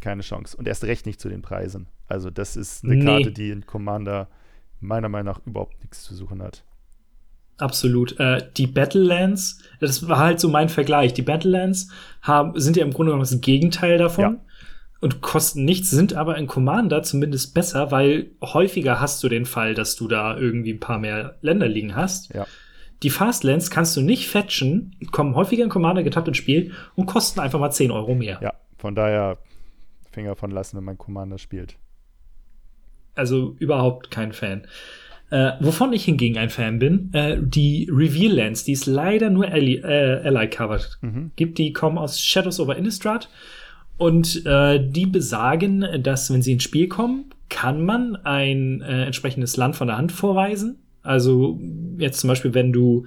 keine Chance. Und erst recht nicht zu den Preisen. Also, das ist eine nee. Karte, die in Commander meiner Meinung nach überhaupt nichts zu suchen hat. Absolut. Äh, die Battlelands, das war halt so mein Vergleich. Die Battlelands haben, sind ja im Grunde genommen das Gegenteil davon. Ja. Und kosten nichts, sind aber in Commander zumindest besser, weil häufiger hast du den Fall, dass du da irgendwie ein paar mehr Länder liegen hast. Ja. Die Fastlands kannst du nicht fetchen, kommen häufiger in Commander getappt ins Spiel und kosten einfach mal 10 Euro mehr. Ja, von daher Finger von lassen, wenn man Commander spielt. Also überhaupt kein Fan. Äh, wovon ich hingegen ein Fan bin, äh, die Reveal Lands, die es leider nur Ally, äh, Ally covered mhm. gibt, die kommen aus Shadows over Innistrad und äh, die besagen, dass wenn sie ins Spiel kommen, kann man ein äh, entsprechendes Land von der Hand vorweisen. Also jetzt zum Beispiel, wenn du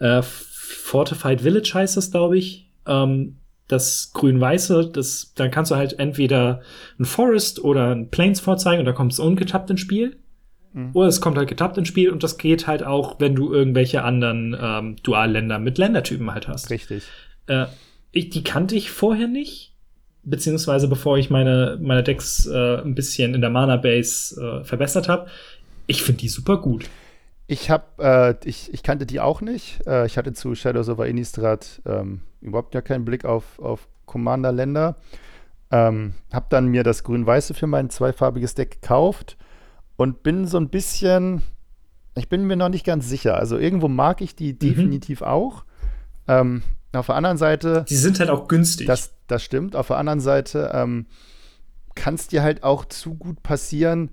äh, Fortified Village heißt das, glaube ich, ähm, das grün-weiße, das, dann kannst du halt entweder ein Forest oder ein Plains vorzeigen und da kommt es ungetappt ins Spiel. Mhm. Oder es kommt halt getappt ins Spiel und das geht halt auch, wenn du irgendwelche anderen ähm, Dualländer mit Ländertypen halt hast. Richtig. Äh, ich, die kannte ich vorher nicht. Beziehungsweise bevor ich meine, meine Decks äh, ein bisschen in der Mana-Base äh, verbessert habe. Ich finde die super gut. Ich habe, äh, ich, ich kannte die auch nicht. Äh, ich hatte zu Shadows over Innistrad ähm, überhaupt ja keinen Blick auf, auf Commander-Länder. Ähm, habe dann mir das Grün-Weiße für mein zweifarbiges Deck gekauft und bin so ein bisschen, ich bin mir noch nicht ganz sicher. Also irgendwo mag ich die mhm. definitiv auch. Ähm, auf der anderen Seite. Die sind halt auch günstig. Das, das stimmt. Auf der anderen Seite ähm, kann es dir halt auch zu gut passieren,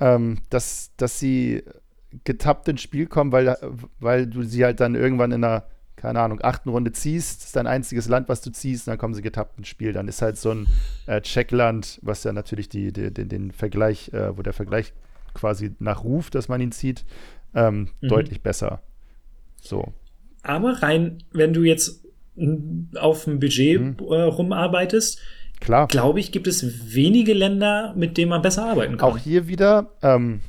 ähm, dass, dass sie getappt ins Spiel kommen, weil, weil du sie halt dann irgendwann in einer, keine Ahnung, achten Runde ziehst. Das ist dein einziges Land, was du ziehst, und dann kommen sie getappt ins Spiel. Dann ist halt so ein äh, Checkland, was ja natürlich die, die, den, den Vergleich, äh, wo der Vergleich quasi nach Ruf, dass man ihn zieht, ähm, mhm. deutlich besser. So. Aber rein, wenn du jetzt auf dem Budget mhm. äh, rumarbeitest, Klar. glaube ich, gibt es wenige Länder, mit denen man besser arbeiten kann. Auch hier wieder ähm,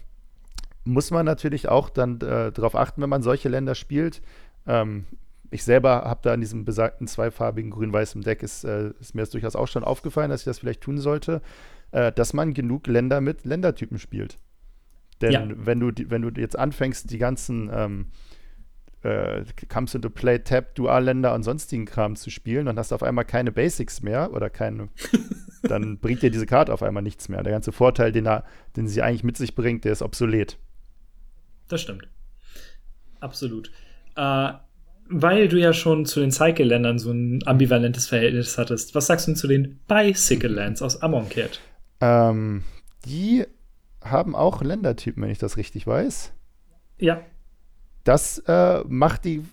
muss man natürlich auch dann äh, darauf achten, wenn man solche Länder spielt. Ähm, ich selber habe da in diesem besagten zweifarbigen grün-weißen Deck, ist, äh, ist mir das durchaus auch schon aufgefallen, dass ich das vielleicht tun sollte, äh, dass man genug Länder mit Ländertypen spielt. Denn ja. wenn, du, wenn du jetzt anfängst, die ganzen ähm, äh, Comes into Play, Tab, Dualländer und sonstigen Kram zu spielen und hast auf einmal keine Basics mehr oder keine, dann bringt dir diese Karte auf einmal nichts mehr. Der ganze Vorteil, den, er, den sie eigentlich mit sich bringt, der ist obsolet. Das stimmt. Absolut. Äh, weil du ja schon zu den Cycle-Ländern so ein ambivalentes Verhältnis hattest, was sagst du denn zu den Bicycle-Lands aus Amonkhet? Ähm, die haben auch Ländertypen, wenn ich das richtig weiß. Ja. Das äh, macht die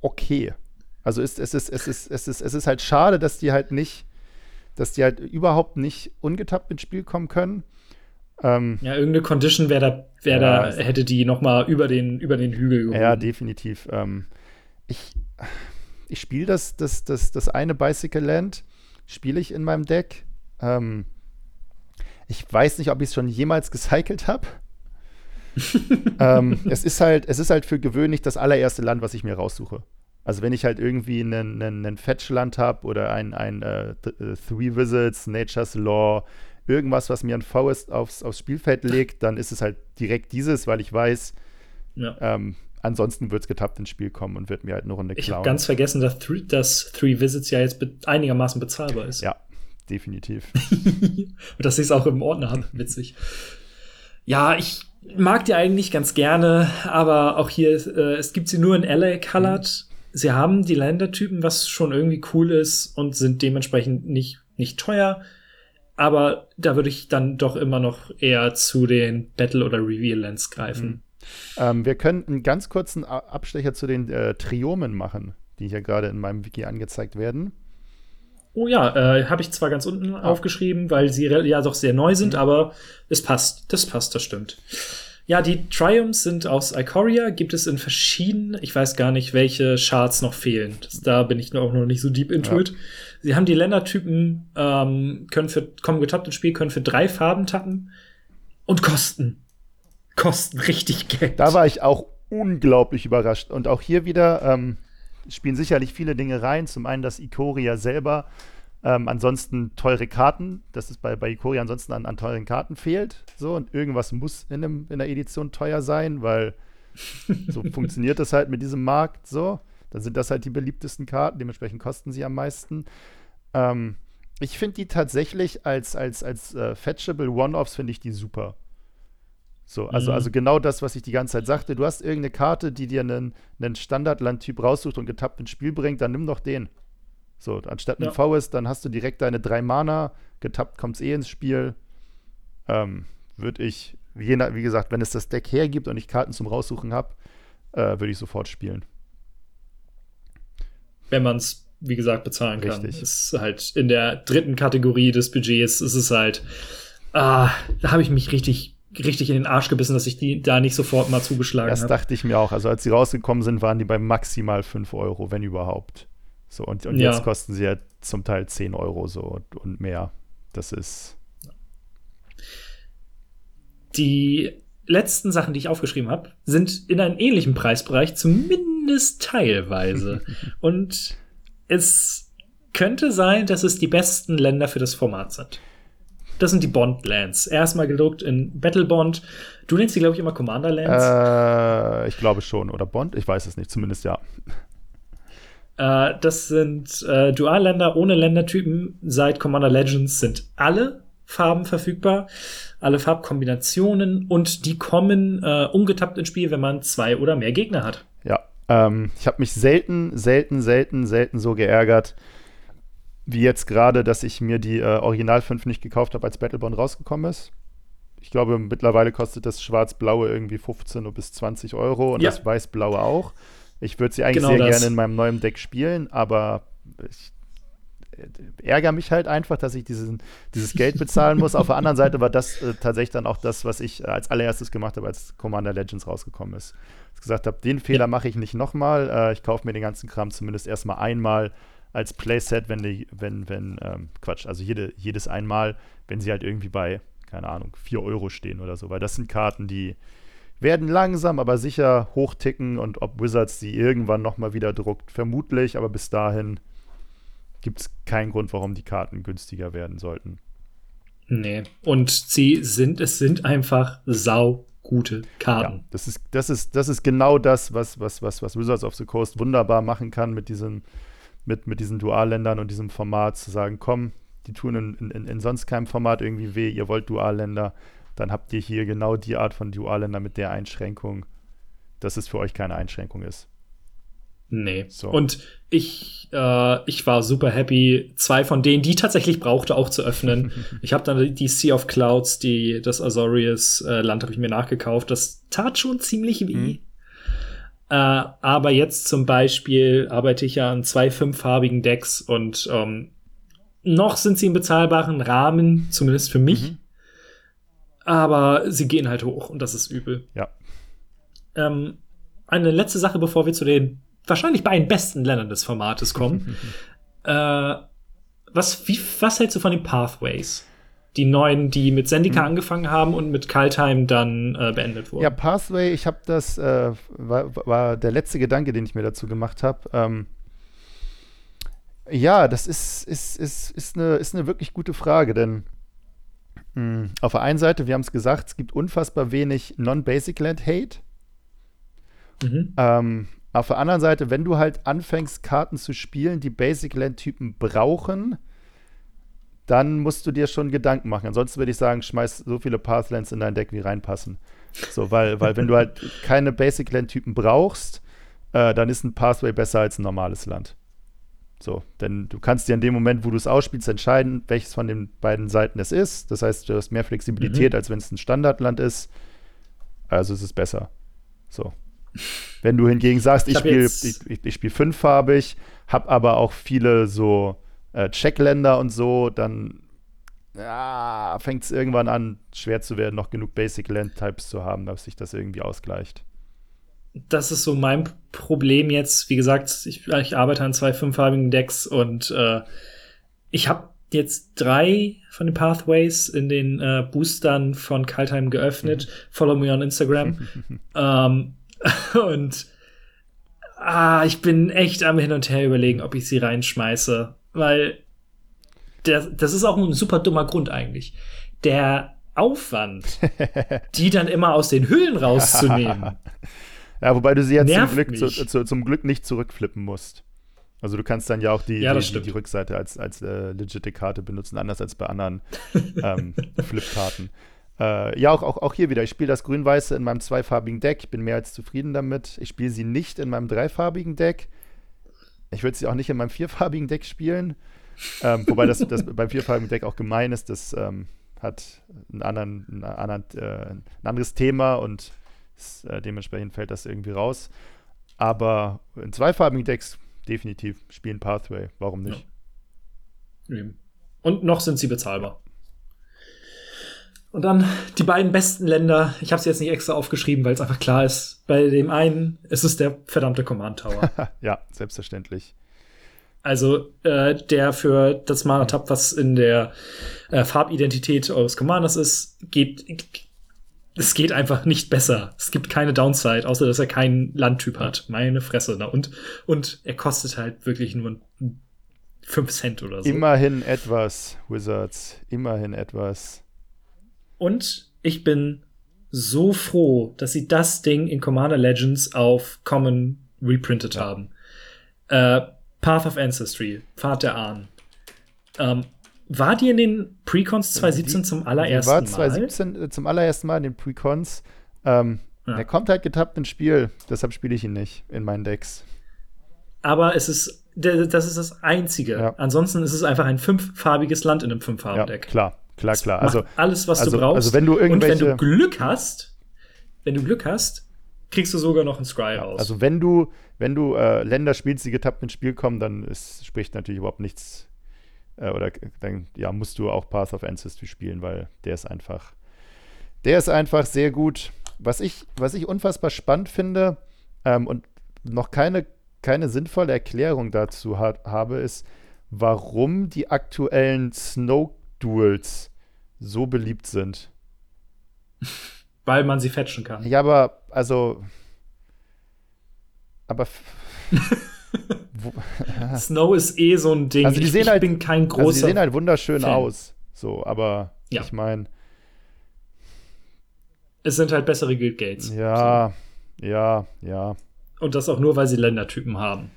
okay. Also ist, es, ist, es, ist, es, ist, es ist halt schade, dass die halt nicht, dass die halt überhaupt nicht ungetappt ins Spiel kommen können. Ähm, ja, irgendeine Condition wäre da, wär ja, da, hätte die noch mal über den, über den Hügel gehoben. Ja, definitiv. Ähm, ich ich spiele das, das, das, das eine Bicycle Land, spiele ich in meinem Deck. Ähm, ich weiß nicht, ob ich es schon jemals gecycelt habe. ähm, es ist halt, es ist halt für gewöhnlich das allererste Land, was ich mir raussuche. Also wenn ich halt irgendwie einen, einen, einen Fetch-Land habe oder ein, ein uh, Three Visits, Nature's Law, irgendwas, was mir ein Forest aufs, aufs Spielfeld legt, dann ist es halt direkt dieses, weil ich weiß, ja. ähm, ansonsten wird es getappt ins Spiel kommen und wird mir halt eine Runde klauen. Ich habe ganz vergessen, dass, Three, dass Three Visits ja jetzt be einigermaßen bezahlbar ist. Ja, definitiv. Und dass ich es auch im Ordner habe, witzig. Ja, ich mag die eigentlich ganz gerne, aber auch hier, äh, es gibt sie nur in LA Colored. Mhm. Sie haben die Ländertypen, was schon irgendwie cool ist und sind dementsprechend nicht, nicht teuer. Aber da würde ich dann doch immer noch eher zu den Battle- oder Reveal-Lens greifen. Mhm. Ähm, wir können einen ganz kurzen Abstecher zu den äh, Triomen machen, die hier gerade in meinem Wiki angezeigt werden. Oh ja, äh, habe ich zwar ganz unten ah. aufgeschrieben, weil sie ja doch sehr neu sind, mhm. aber es passt. Das passt, das stimmt. Ja, die Triumphs sind aus Ikoria, gibt es in verschiedenen, ich weiß gar nicht, welche Charts noch fehlen. Das, da bin ich auch noch nicht so deep into ja. it. Sie haben die Ländertypen, ähm, können für, kommen getappt ins Spiel, können für drei Farben tappen und kosten. Kosten richtig Geld. Da war ich auch unglaublich überrascht. Und auch hier wieder ähm, spielen sicherlich viele Dinge rein. Zum einen, dass Ikoria selber ähm, ansonsten teure Karten, dass es bei, bei Ikoria ansonsten an, an teuren Karten fehlt. So, und irgendwas muss in, einem, in der Edition teuer sein, weil so funktioniert das halt mit diesem Markt so. Dann sind das halt die beliebtesten Karten, dementsprechend kosten sie am meisten. Ähm, ich finde die tatsächlich als, als, als äh, Fetchable One-Offs finde ich die super. So, also, mhm. also genau das, was ich die ganze Zeit sagte. Du hast irgendeine Karte, die dir einen, einen Standardlandtyp raussucht und getappt ins Spiel bringt, dann nimm doch den. So, anstatt ja. V ist, dann hast du direkt deine drei Mana, getappt kommt es eh ins Spiel. Ähm, würde ich, wie, wie, gesagt, wenn es das Deck hergibt und ich Karten zum Raussuchen habe, äh, würde ich sofort spielen. Wenn man es, wie gesagt, bezahlen kann. Richtig. Ist halt in der dritten Kategorie des Budgets ist es halt, ah, da habe ich mich richtig richtig in den Arsch gebissen, dass ich die da nicht sofort mal zugeschlagen habe. Das dachte ich mir auch. Also als sie rausgekommen sind, waren die bei maximal 5 Euro, wenn überhaupt. So, und, und ja. jetzt kosten sie ja zum Teil 10 Euro so und, und mehr. Das ist. Die letzten Sachen, die ich aufgeschrieben habe, sind in einem ähnlichen Preisbereich, zumindest teilweise. und es könnte sein, dass es die besten Länder für das Format sind. Das sind die Bond-Lands. Erstmal gedruckt in Battle Bond. Du nennst die, glaube ich, immer Commander-Lands. Äh, ich glaube schon. Oder Bond? Ich weiß es nicht. Zumindest ja. Äh, das sind äh, Dualländer ohne Ländertypen. Seit Commander Legends sind alle Farben verfügbar. Alle Farbkombinationen. Und die kommen äh, ungetappt ins Spiel, wenn man zwei oder mehr Gegner hat. Ja. Ähm, ich habe mich selten, selten, selten, selten so geärgert wie jetzt gerade, dass ich mir die äh, Original 5 nicht gekauft habe, als Battlebond rausgekommen ist. Ich glaube, mittlerweile kostet das Schwarz-Blaue irgendwie 15 bis 20 Euro und ja. das Weiß-Blaue auch. Ich würde sie eigentlich genau sehr das. gerne in meinem neuen Deck spielen, aber ich äh, ärgere mich halt einfach, dass ich diesen, dieses Geld bezahlen muss. Auf der anderen Seite war das äh, tatsächlich dann auch das, was ich äh, als allererstes gemacht habe, als Commander Legends rausgekommen ist. Ich gesagt habe, den Fehler mache ich nicht nochmal. Äh, ich kaufe mir den ganzen Kram zumindest erstmal einmal als Playset, wenn die, wenn, wenn, ähm, Quatsch, also jede, jedes einmal, wenn sie halt irgendwie bei, keine Ahnung, 4 Euro stehen oder so, weil das sind Karten, die werden langsam, aber sicher hochticken und ob Wizards die irgendwann nochmal wieder druckt, vermutlich, aber bis dahin gibt es keinen Grund, warum die Karten günstiger werden sollten. Nee, und sie sind, es sind einfach sau gute Karten. Ja, das ist, das ist, das ist genau das, was, was, was, was Wizards of the Coast wunderbar machen kann mit diesem mit, mit diesen Dualländern und diesem Format zu sagen, komm, die tun in, in, in sonst keinem Format irgendwie weh, ihr wollt Dualländer, dann habt ihr hier genau die Art von Dualländer mit der Einschränkung, dass es für euch keine Einschränkung ist. Nee. So. Und ich, äh, ich war super happy, zwei von denen, die ich tatsächlich brauchte, auch zu öffnen. ich habe dann die Sea of Clouds, die das Azorius-Land äh, habe ich mir nachgekauft. Das tat schon ziemlich weh. Mhm. Äh, aber jetzt zum Beispiel arbeite ich ja an zwei fünffarbigen Decks und ähm, noch sind sie im bezahlbaren Rahmen, zumindest für mich. Mhm. Aber sie gehen halt hoch und das ist übel. Ja. Ähm, eine letzte Sache, bevor wir zu den wahrscheinlich beiden besten Ländern des Formates kommen. äh, was, wie, was hältst du von den Pathways? Die neuen, die mit Sendika mhm. angefangen haben und mit Kaltheim dann äh, beendet wurden. Ja, Pathway, ich habe das, äh, war, war, der letzte Gedanke, den ich mir dazu gemacht habe. Ähm, ja, das ist, ist, ist, ist, eine, ist eine wirklich gute Frage, denn mh, hm, auf der einen Seite, wir haben es gesagt, es gibt unfassbar wenig Non-Basic Land Hate. Mhm. Ähm, auf der anderen Seite, wenn du halt anfängst, Karten zu spielen, die Basic Land-Typen brauchen, dann musst du dir schon Gedanken machen. Ansonsten würde ich sagen, schmeiß so viele Pathlands in dein Deck, wie reinpassen. So, weil, weil wenn du halt keine Basic Land-Typen brauchst, äh, dann ist ein Pathway besser als ein normales Land. So, denn du kannst dir in dem Moment, wo du es ausspielst, entscheiden, welches von den beiden Seiten es ist. Das heißt, du hast mehr Flexibilität, mhm. als wenn es ein Standardland ist. Also ist es besser. So. Wenn du hingegen sagst, ich, ich spiele ich, ich, ich spiel fünffarbig, habe aber auch viele so äh, Checkländer und so, dann ja, fängt es irgendwann an, schwer zu werden, noch genug Basic Land Types zu haben, dass sich das irgendwie ausgleicht. Das ist so mein Problem jetzt. Wie gesagt, ich, ich arbeite an zwei fünffarbigen Decks und äh, ich habe jetzt drei von den Pathways in den äh, Boostern von Kaltheim geöffnet. Mhm. Follow me on Instagram. ähm, und ah, ich bin echt am Hin und Her überlegen, ob ich sie reinschmeiße, weil der, das ist auch ein super dummer Grund eigentlich. Der Aufwand, die dann immer aus den Hüllen rauszunehmen. ja, wobei du sie jetzt zum Glück, zu, zu, zum Glück nicht zurückflippen musst. Also du kannst dann ja auch die, ja, die, die, Rückseite als, als äh, legitime Karte benutzen, anders als bei anderen ähm, Flipkarten. Äh, ja, auch, auch, auch hier wieder. Ich spiele das Grün-Weiße in meinem zweifarbigen Deck. Ich bin mehr als zufrieden damit. Ich spiele sie nicht in meinem dreifarbigen Deck. Ich würde sie auch nicht in meinem vierfarbigen Deck spielen. Ähm, wobei das, das beim vierfarbigen Deck auch gemein ist. Das ähm, hat einen anderen, einen anderen, äh, ein anderes Thema und ist, äh, dementsprechend fällt das irgendwie raus. Aber in zweifarbigen Decks definitiv spielen Pathway. Warum nicht? Ja. Und noch sind sie bezahlbar. Und dann die beiden besten Länder. Ich habe sie jetzt nicht extra aufgeschrieben, weil es einfach klar ist. Bei dem einen ist es der verdammte Command Tower. ja, selbstverständlich. Also äh, der für das Mana Tab, was in der äh, Farbidentität eures Commanders ist, geht es geht einfach nicht besser. Es gibt keine Downside, außer dass er keinen Landtyp hat. Meine Fresse. Na, und, und er kostet halt wirklich nur 5 Cent oder so. Immerhin etwas, Wizards. Immerhin etwas. Und ich bin so froh, dass sie das Ding in Commander Legends auf Common reprintet ja. haben. Äh, Path of Ancestry, Pfad der Ahnen. Ähm, war die in den Precons 2017 die, zum allerersten Mal? Die war 2017 äh, zum allerersten Mal in den Precons. Ähm, ja. Der kommt halt getappt ins Spiel, deshalb spiele ich ihn nicht in meinen Decks. Aber es ist, das ist das Einzige. Ja. Ansonsten ist es einfach ein fünffarbiges Land in einem fünffarben-Deck. Ja, klar. Klar, klar. Also alles, was also, du brauchst. Also wenn du irgendwelche Und wenn du Glück hast, wenn du Glück hast, kriegst du sogar noch einen Scry raus. Also wenn du, wenn du äh, Länder spielst, die getappt ins Spiel kommen, dann ist, spricht natürlich überhaupt nichts. Äh, oder dann ja, musst du auch Path of Ancestry spielen, weil der ist einfach, der ist einfach sehr gut. Was ich, was ich unfassbar spannend finde ähm, und noch keine, keine sinnvolle Erklärung dazu hat, habe, ist, warum die aktuellen Snow Duels so beliebt sind. Weil man sie fetchen kann. Ja, aber, also. Aber. Snow ist eh so ein Ding. Also die sehen ich, halt, bin kein großer. Also die sehen halt wunderschön Fan. aus. So, aber ja. ich meine. Es sind halt bessere Guild Gates. Ja, so. ja, ja. Und das auch nur, weil sie Ländertypen haben.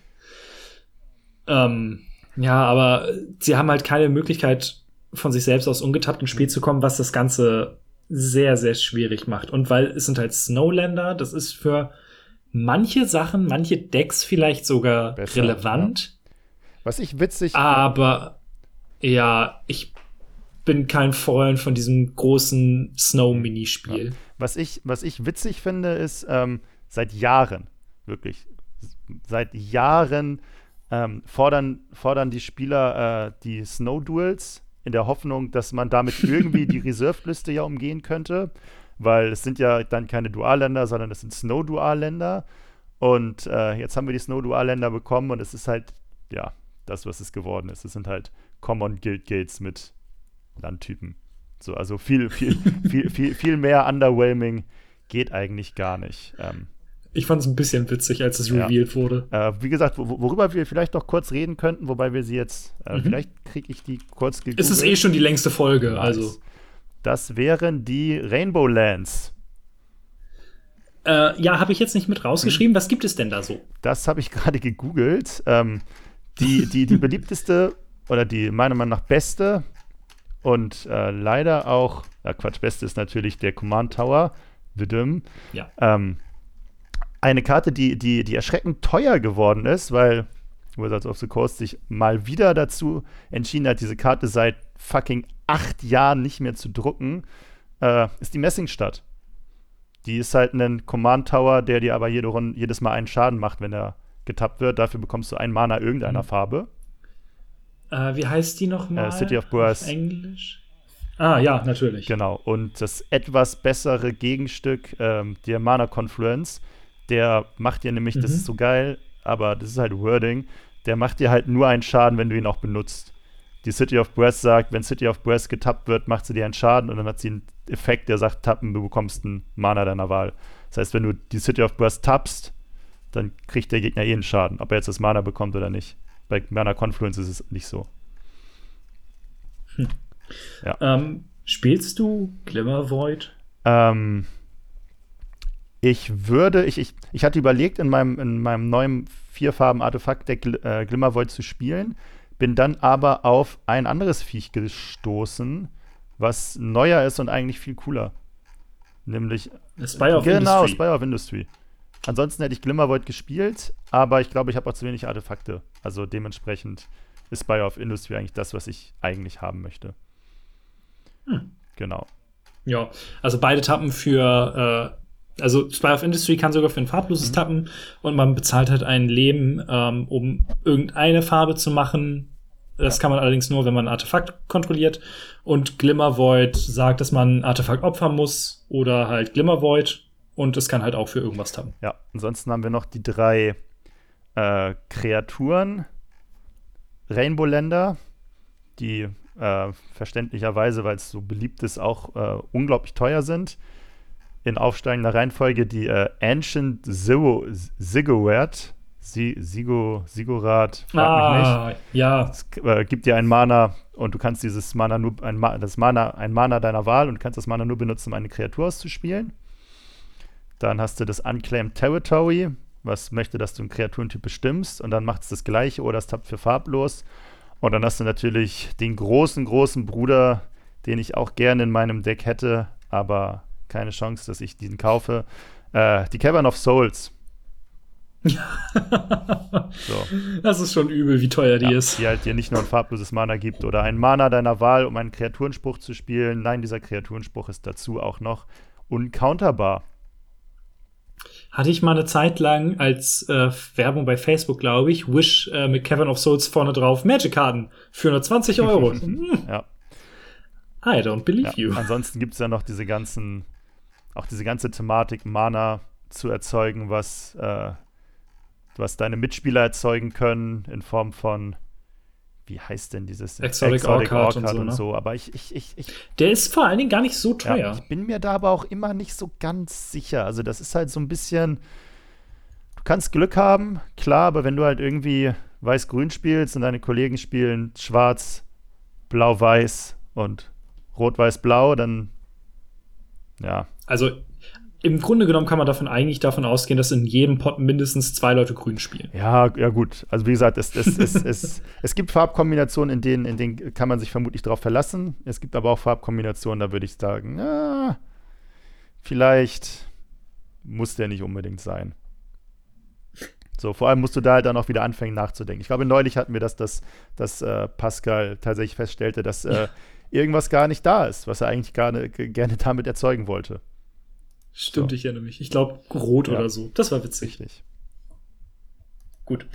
Ähm, ja, aber sie haben halt keine Möglichkeit, von sich selbst aus ungetappt ins Spiel mhm. zu kommen, was das Ganze sehr, sehr schwierig macht. Und weil es sind halt Snowlander, das ist für manche Sachen, manche Decks vielleicht sogar Besser, relevant. Ja. Was ich witzig. Aber ja, ich bin kein Freund von diesem großen Snow-Minispiel. Ja. Was, ich, was ich witzig finde, ist, ähm, seit Jahren, wirklich, seit Jahren ähm, fordern, fordern die Spieler äh, die Snow-Duels in der Hoffnung, dass man damit irgendwie die Reserve-Liste ja umgehen könnte, weil es sind ja dann keine Dualländer, sondern es sind Snow-Dualländer. Und äh, jetzt haben wir die Snow-Dualländer bekommen und es ist halt, ja, das, was es geworden ist. Es sind halt Common Guild Gates mit Landtypen. So, also viel, viel, viel, viel, viel mehr underwhelming geht eigentlich gar nicht. Ähm, ich fand es ein bisschen witzig, als es revealed ja. wurde. Äh, wie gesagt, worüber wir vielleicht noch kurz reden könnten, wobei wir sie jetzt, äh, mhm. vielleicht kriege ich die kurz gegoogelt. Es ist eh schon die längste Folge, nice. also. Das wären die Rainbow Lands. Äh, ja, habe ich jetzt nicht mit rausgeschrieben. Mhm. Was gibt es denn da so? Das habe ich gerade gegoogelt. Ähm, die, die, die beliebteste oder die meiner Meinung nach beste Und äh, leider auch, ja Quatsch, beste ist natürlich der Command Tower, Vidum. Ja. Ähm, eine Karte, die, die, die erschreckend teuer geworden ist, weil Wizards of the Coast sich mal wieder dazu entschieden hat, diese Karte seit fucking acht Jahren nicht mehr zu drucken, äh, ist die Messingstadt. Die ist halt ein Command Tower, der dir aber jede Runde, jedes Mal einen Schaden macht, wenn er getappt wird. Dafür bekommst du einen Mana irgendeiner mhm. Farbe. Äh, wie heißt die nochmal? Äh, City of Boers. Englisch. Ah, ja, natürlich. Genau. Und das etwas bessere Gegenstück, ähm, der Mana Confluence, der macht dir nämlich, mhm. das ist so geil, aber das ist halt Wording, der macht dir halt nur einen Schaden, wenn du ihn auch benutzt. Die City of Breath sagt, wenn City of Breath getappt wird, macht sie dir einen Schaden und dann hat sie einen Effekt, der sagt, tappen, du bekommst einen Mana deiner Wahl. Das heißt, wenn du die City of Breath tappst, dann kriegt der Gegner eh einen Schaden, ob er jetzt das Mana bekommt oder nicht. Bei Mana Confluence ist es nicht so. Hm. Ja. Ähm, spielst du Glimmer Void? Ähm, ich würde, ich, ich, ich hatte überlegt, in meinem, in meinem neuen Vierfarben-Artefakt-Deck äh, Glimmer Void zu spielen, bin dann aber auf ein anderes Viech gestoßen, was neuer ist und eigentlich viel cooler. Nämlich. Spy of genau, Industry. Spy of Industry. Ansonsten hätte ich Glimmervoid gespielt, aber ich glaube, ich habe auch zu wenig Artefakte. Also dementsprechend ist Spy of Industry eigentlich das, was ich eigentlich haben möchte. Hm. Genau. Ja, also beide Tappen für, äh, also Spy of Industry kann sogar für ein farbloses mhm. Tappen und man bezahlt halt ein Leben, ähm, um irgendeine Farbe zu machen. Das ja. kann man allerdings nur, wenn man ein Artefakt kontrolliert. Und Glimmer Void sagt, dass man ein Artefakt opfern muss oder halt Glimmer Void und es kann halt auch für irgendwas tappen. Ja, ansonsten haben wir noch die drei äh, Kreaturen. Rainbow-Länder, die äh, verständlicherweise, weil es so beliebt ist, auch äh, unglaublich teuer sind. In aufsteigender Reihenfolge die äh, Ancient Ziggurat. Sigo, Sigorat, frag ah, mich nicht. Ja. Es äh, gibt dir ein Mana und du kannst dieses Mana nur, ein, das Mana, ein Mana deiner Wahl und kannst das Mana nur benutzen, um eine Kreatur auszuspielen. Dann hast du das Unclaimed Territory, was möchte, dass du einen Kreaturentyp bestimmst. Und dann macht es das gleiche oder es tappt für farblos. Und dann hast du natürlich den großen, großen Bruder, den ich auch gerne in meinem Deck hätte, aber keine Chance, dass ich diesen kaufe. Äh, die Cavern of Souls. So. Das ist schon übel, wie teuer die ja, ist. Die halt dir nicht nur ein farbloses Mana gibt oder ein Mana deiner Wahl, um einen Kreaturenspruch zu spielen. Nein, dieser Kreaturenspruch ist dazu auch noch uncounterbar hatte ich mal eine Zeit lang als äh, Werbung bei Facebook, glaube ich, Wish äh, mit Kevin of Souls vorne drauf, Magic-Karten für nur 20 Euro. Ja. I don't believe ja. you. Ansonsten gibt es ja noch diese ganzen, auch diese ganze Thematik, Mana zu erzeugen, was, äh, was deine Mitspieler erzeugen können in Form von wie heißt denn dieses Exotic, Exotic Orchard, und, so, und ne? so, Aber ich, ich, ich, ich, Der ist vor allen Dingen gar nicht so teuer. Ja, ich bin mir da aber auch immer nicht so ganz sicher. Also, das ist halt so ein bisschen. Du kannst Glück haben, klar, aber wenn du halt irgendwie weiß-grün spielst und deine Kollegen spielen schwarz, blau-weiß und rot-weiß-blau, dann ja. Also im Grunde genommen kann man davon eigentlich davon ausgehen, dass in jedem Pot mindestens zwei Leute grün spielen. Ja, ja gut. Also wie gesagt, es, es, es, es, es gibt Farbkombinationen, in denen, in denen kann man sich vermutlich darauf verlassen. Es gibt aber auch Farbkombinationen, da würde ich sagen, na, vielleicht muss der nicht unbedingt sein. So, vor allem musst du da halt dann auch wieder anfangen nachzudenken. Ich glaube, neulich hatten wir das, dass, dass äh, Pascal tatsächlich feststellte, dass äh, irgendwas gar nicht da ist, was er eigentlich gerne, gerne damit erzeugen wollte. Stimmt, so. ich erinnere mich. Ich glaube, rot ja. oder so. Das war witzig. Richtig. Gut.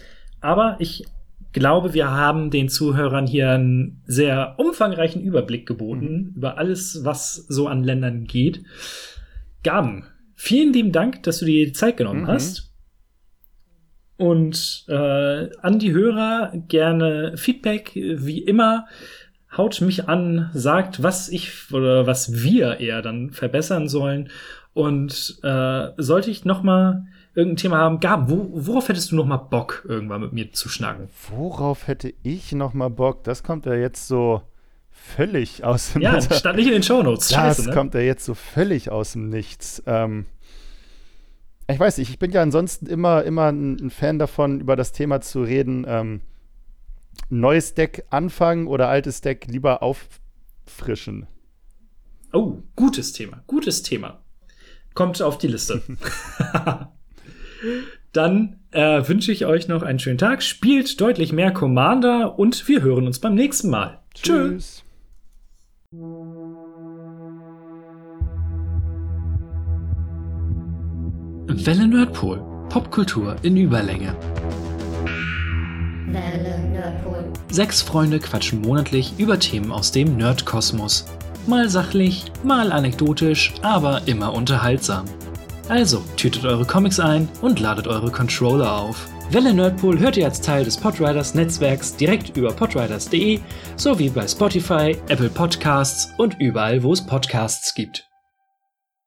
Aber ich glaube, wir haben den Zuhörern hier einen sehr umfangreichen Überblick geboten mhm. über alles, was so an Ländern geht. Gaben, vielen lieben Dank, dass du dir die Zeit genommen mhm. hast. Und äh, an die Hörer gerne Feedback, wie immer. Haut mich an, sagt, was ich oder was wir eher dann verbessern sollen. Und äh, sollte ich noch mal irgendein Thema haben, Gaben, wo, worauf hättest du noch mal Bock, irgendwann mit mir zu schnacken? Worauf hätte ich noch mal Bock? Das kommt ja jetzt so völlig aus dem Ja, das stand nicht in den Shownotes. Scheiße, das ne? kommt ja jetzt so völlig aus dem Nichts. Ähm, ich weiß nicht, ich bin ja ansonsten immer, immer ein Fan davon, über das Thema zu reden. Ähm, neues Deck anfangen oder altes Deck lieber auf, auffrischen. Oh, gutes Thema, gutes Thema. Kommt auf die Liste. Dann äh, wünsche ich euch noch einen schönen Tag. Spielt deutlich mehr Commander und wir hören uns beim nächsten Mal. Tschüss. Welle Nerdpool. Popkultur in Überlänge. Welle Nerdpool. Sechs Freunde quatschen monatlich über Themen aus dem Nerdkosmos. Mal sachlich, mal anekdotisch, aber immer unterhaltsam. Also, tütet eure Comics ein und ladet eure Controller auf. Welle Nerdpool hört ihr als Teil des Podriders Netzwerks direkt über podriders.de sowie bei Spotify, Apple Podcasts und überall, wo es Podcasts gibt.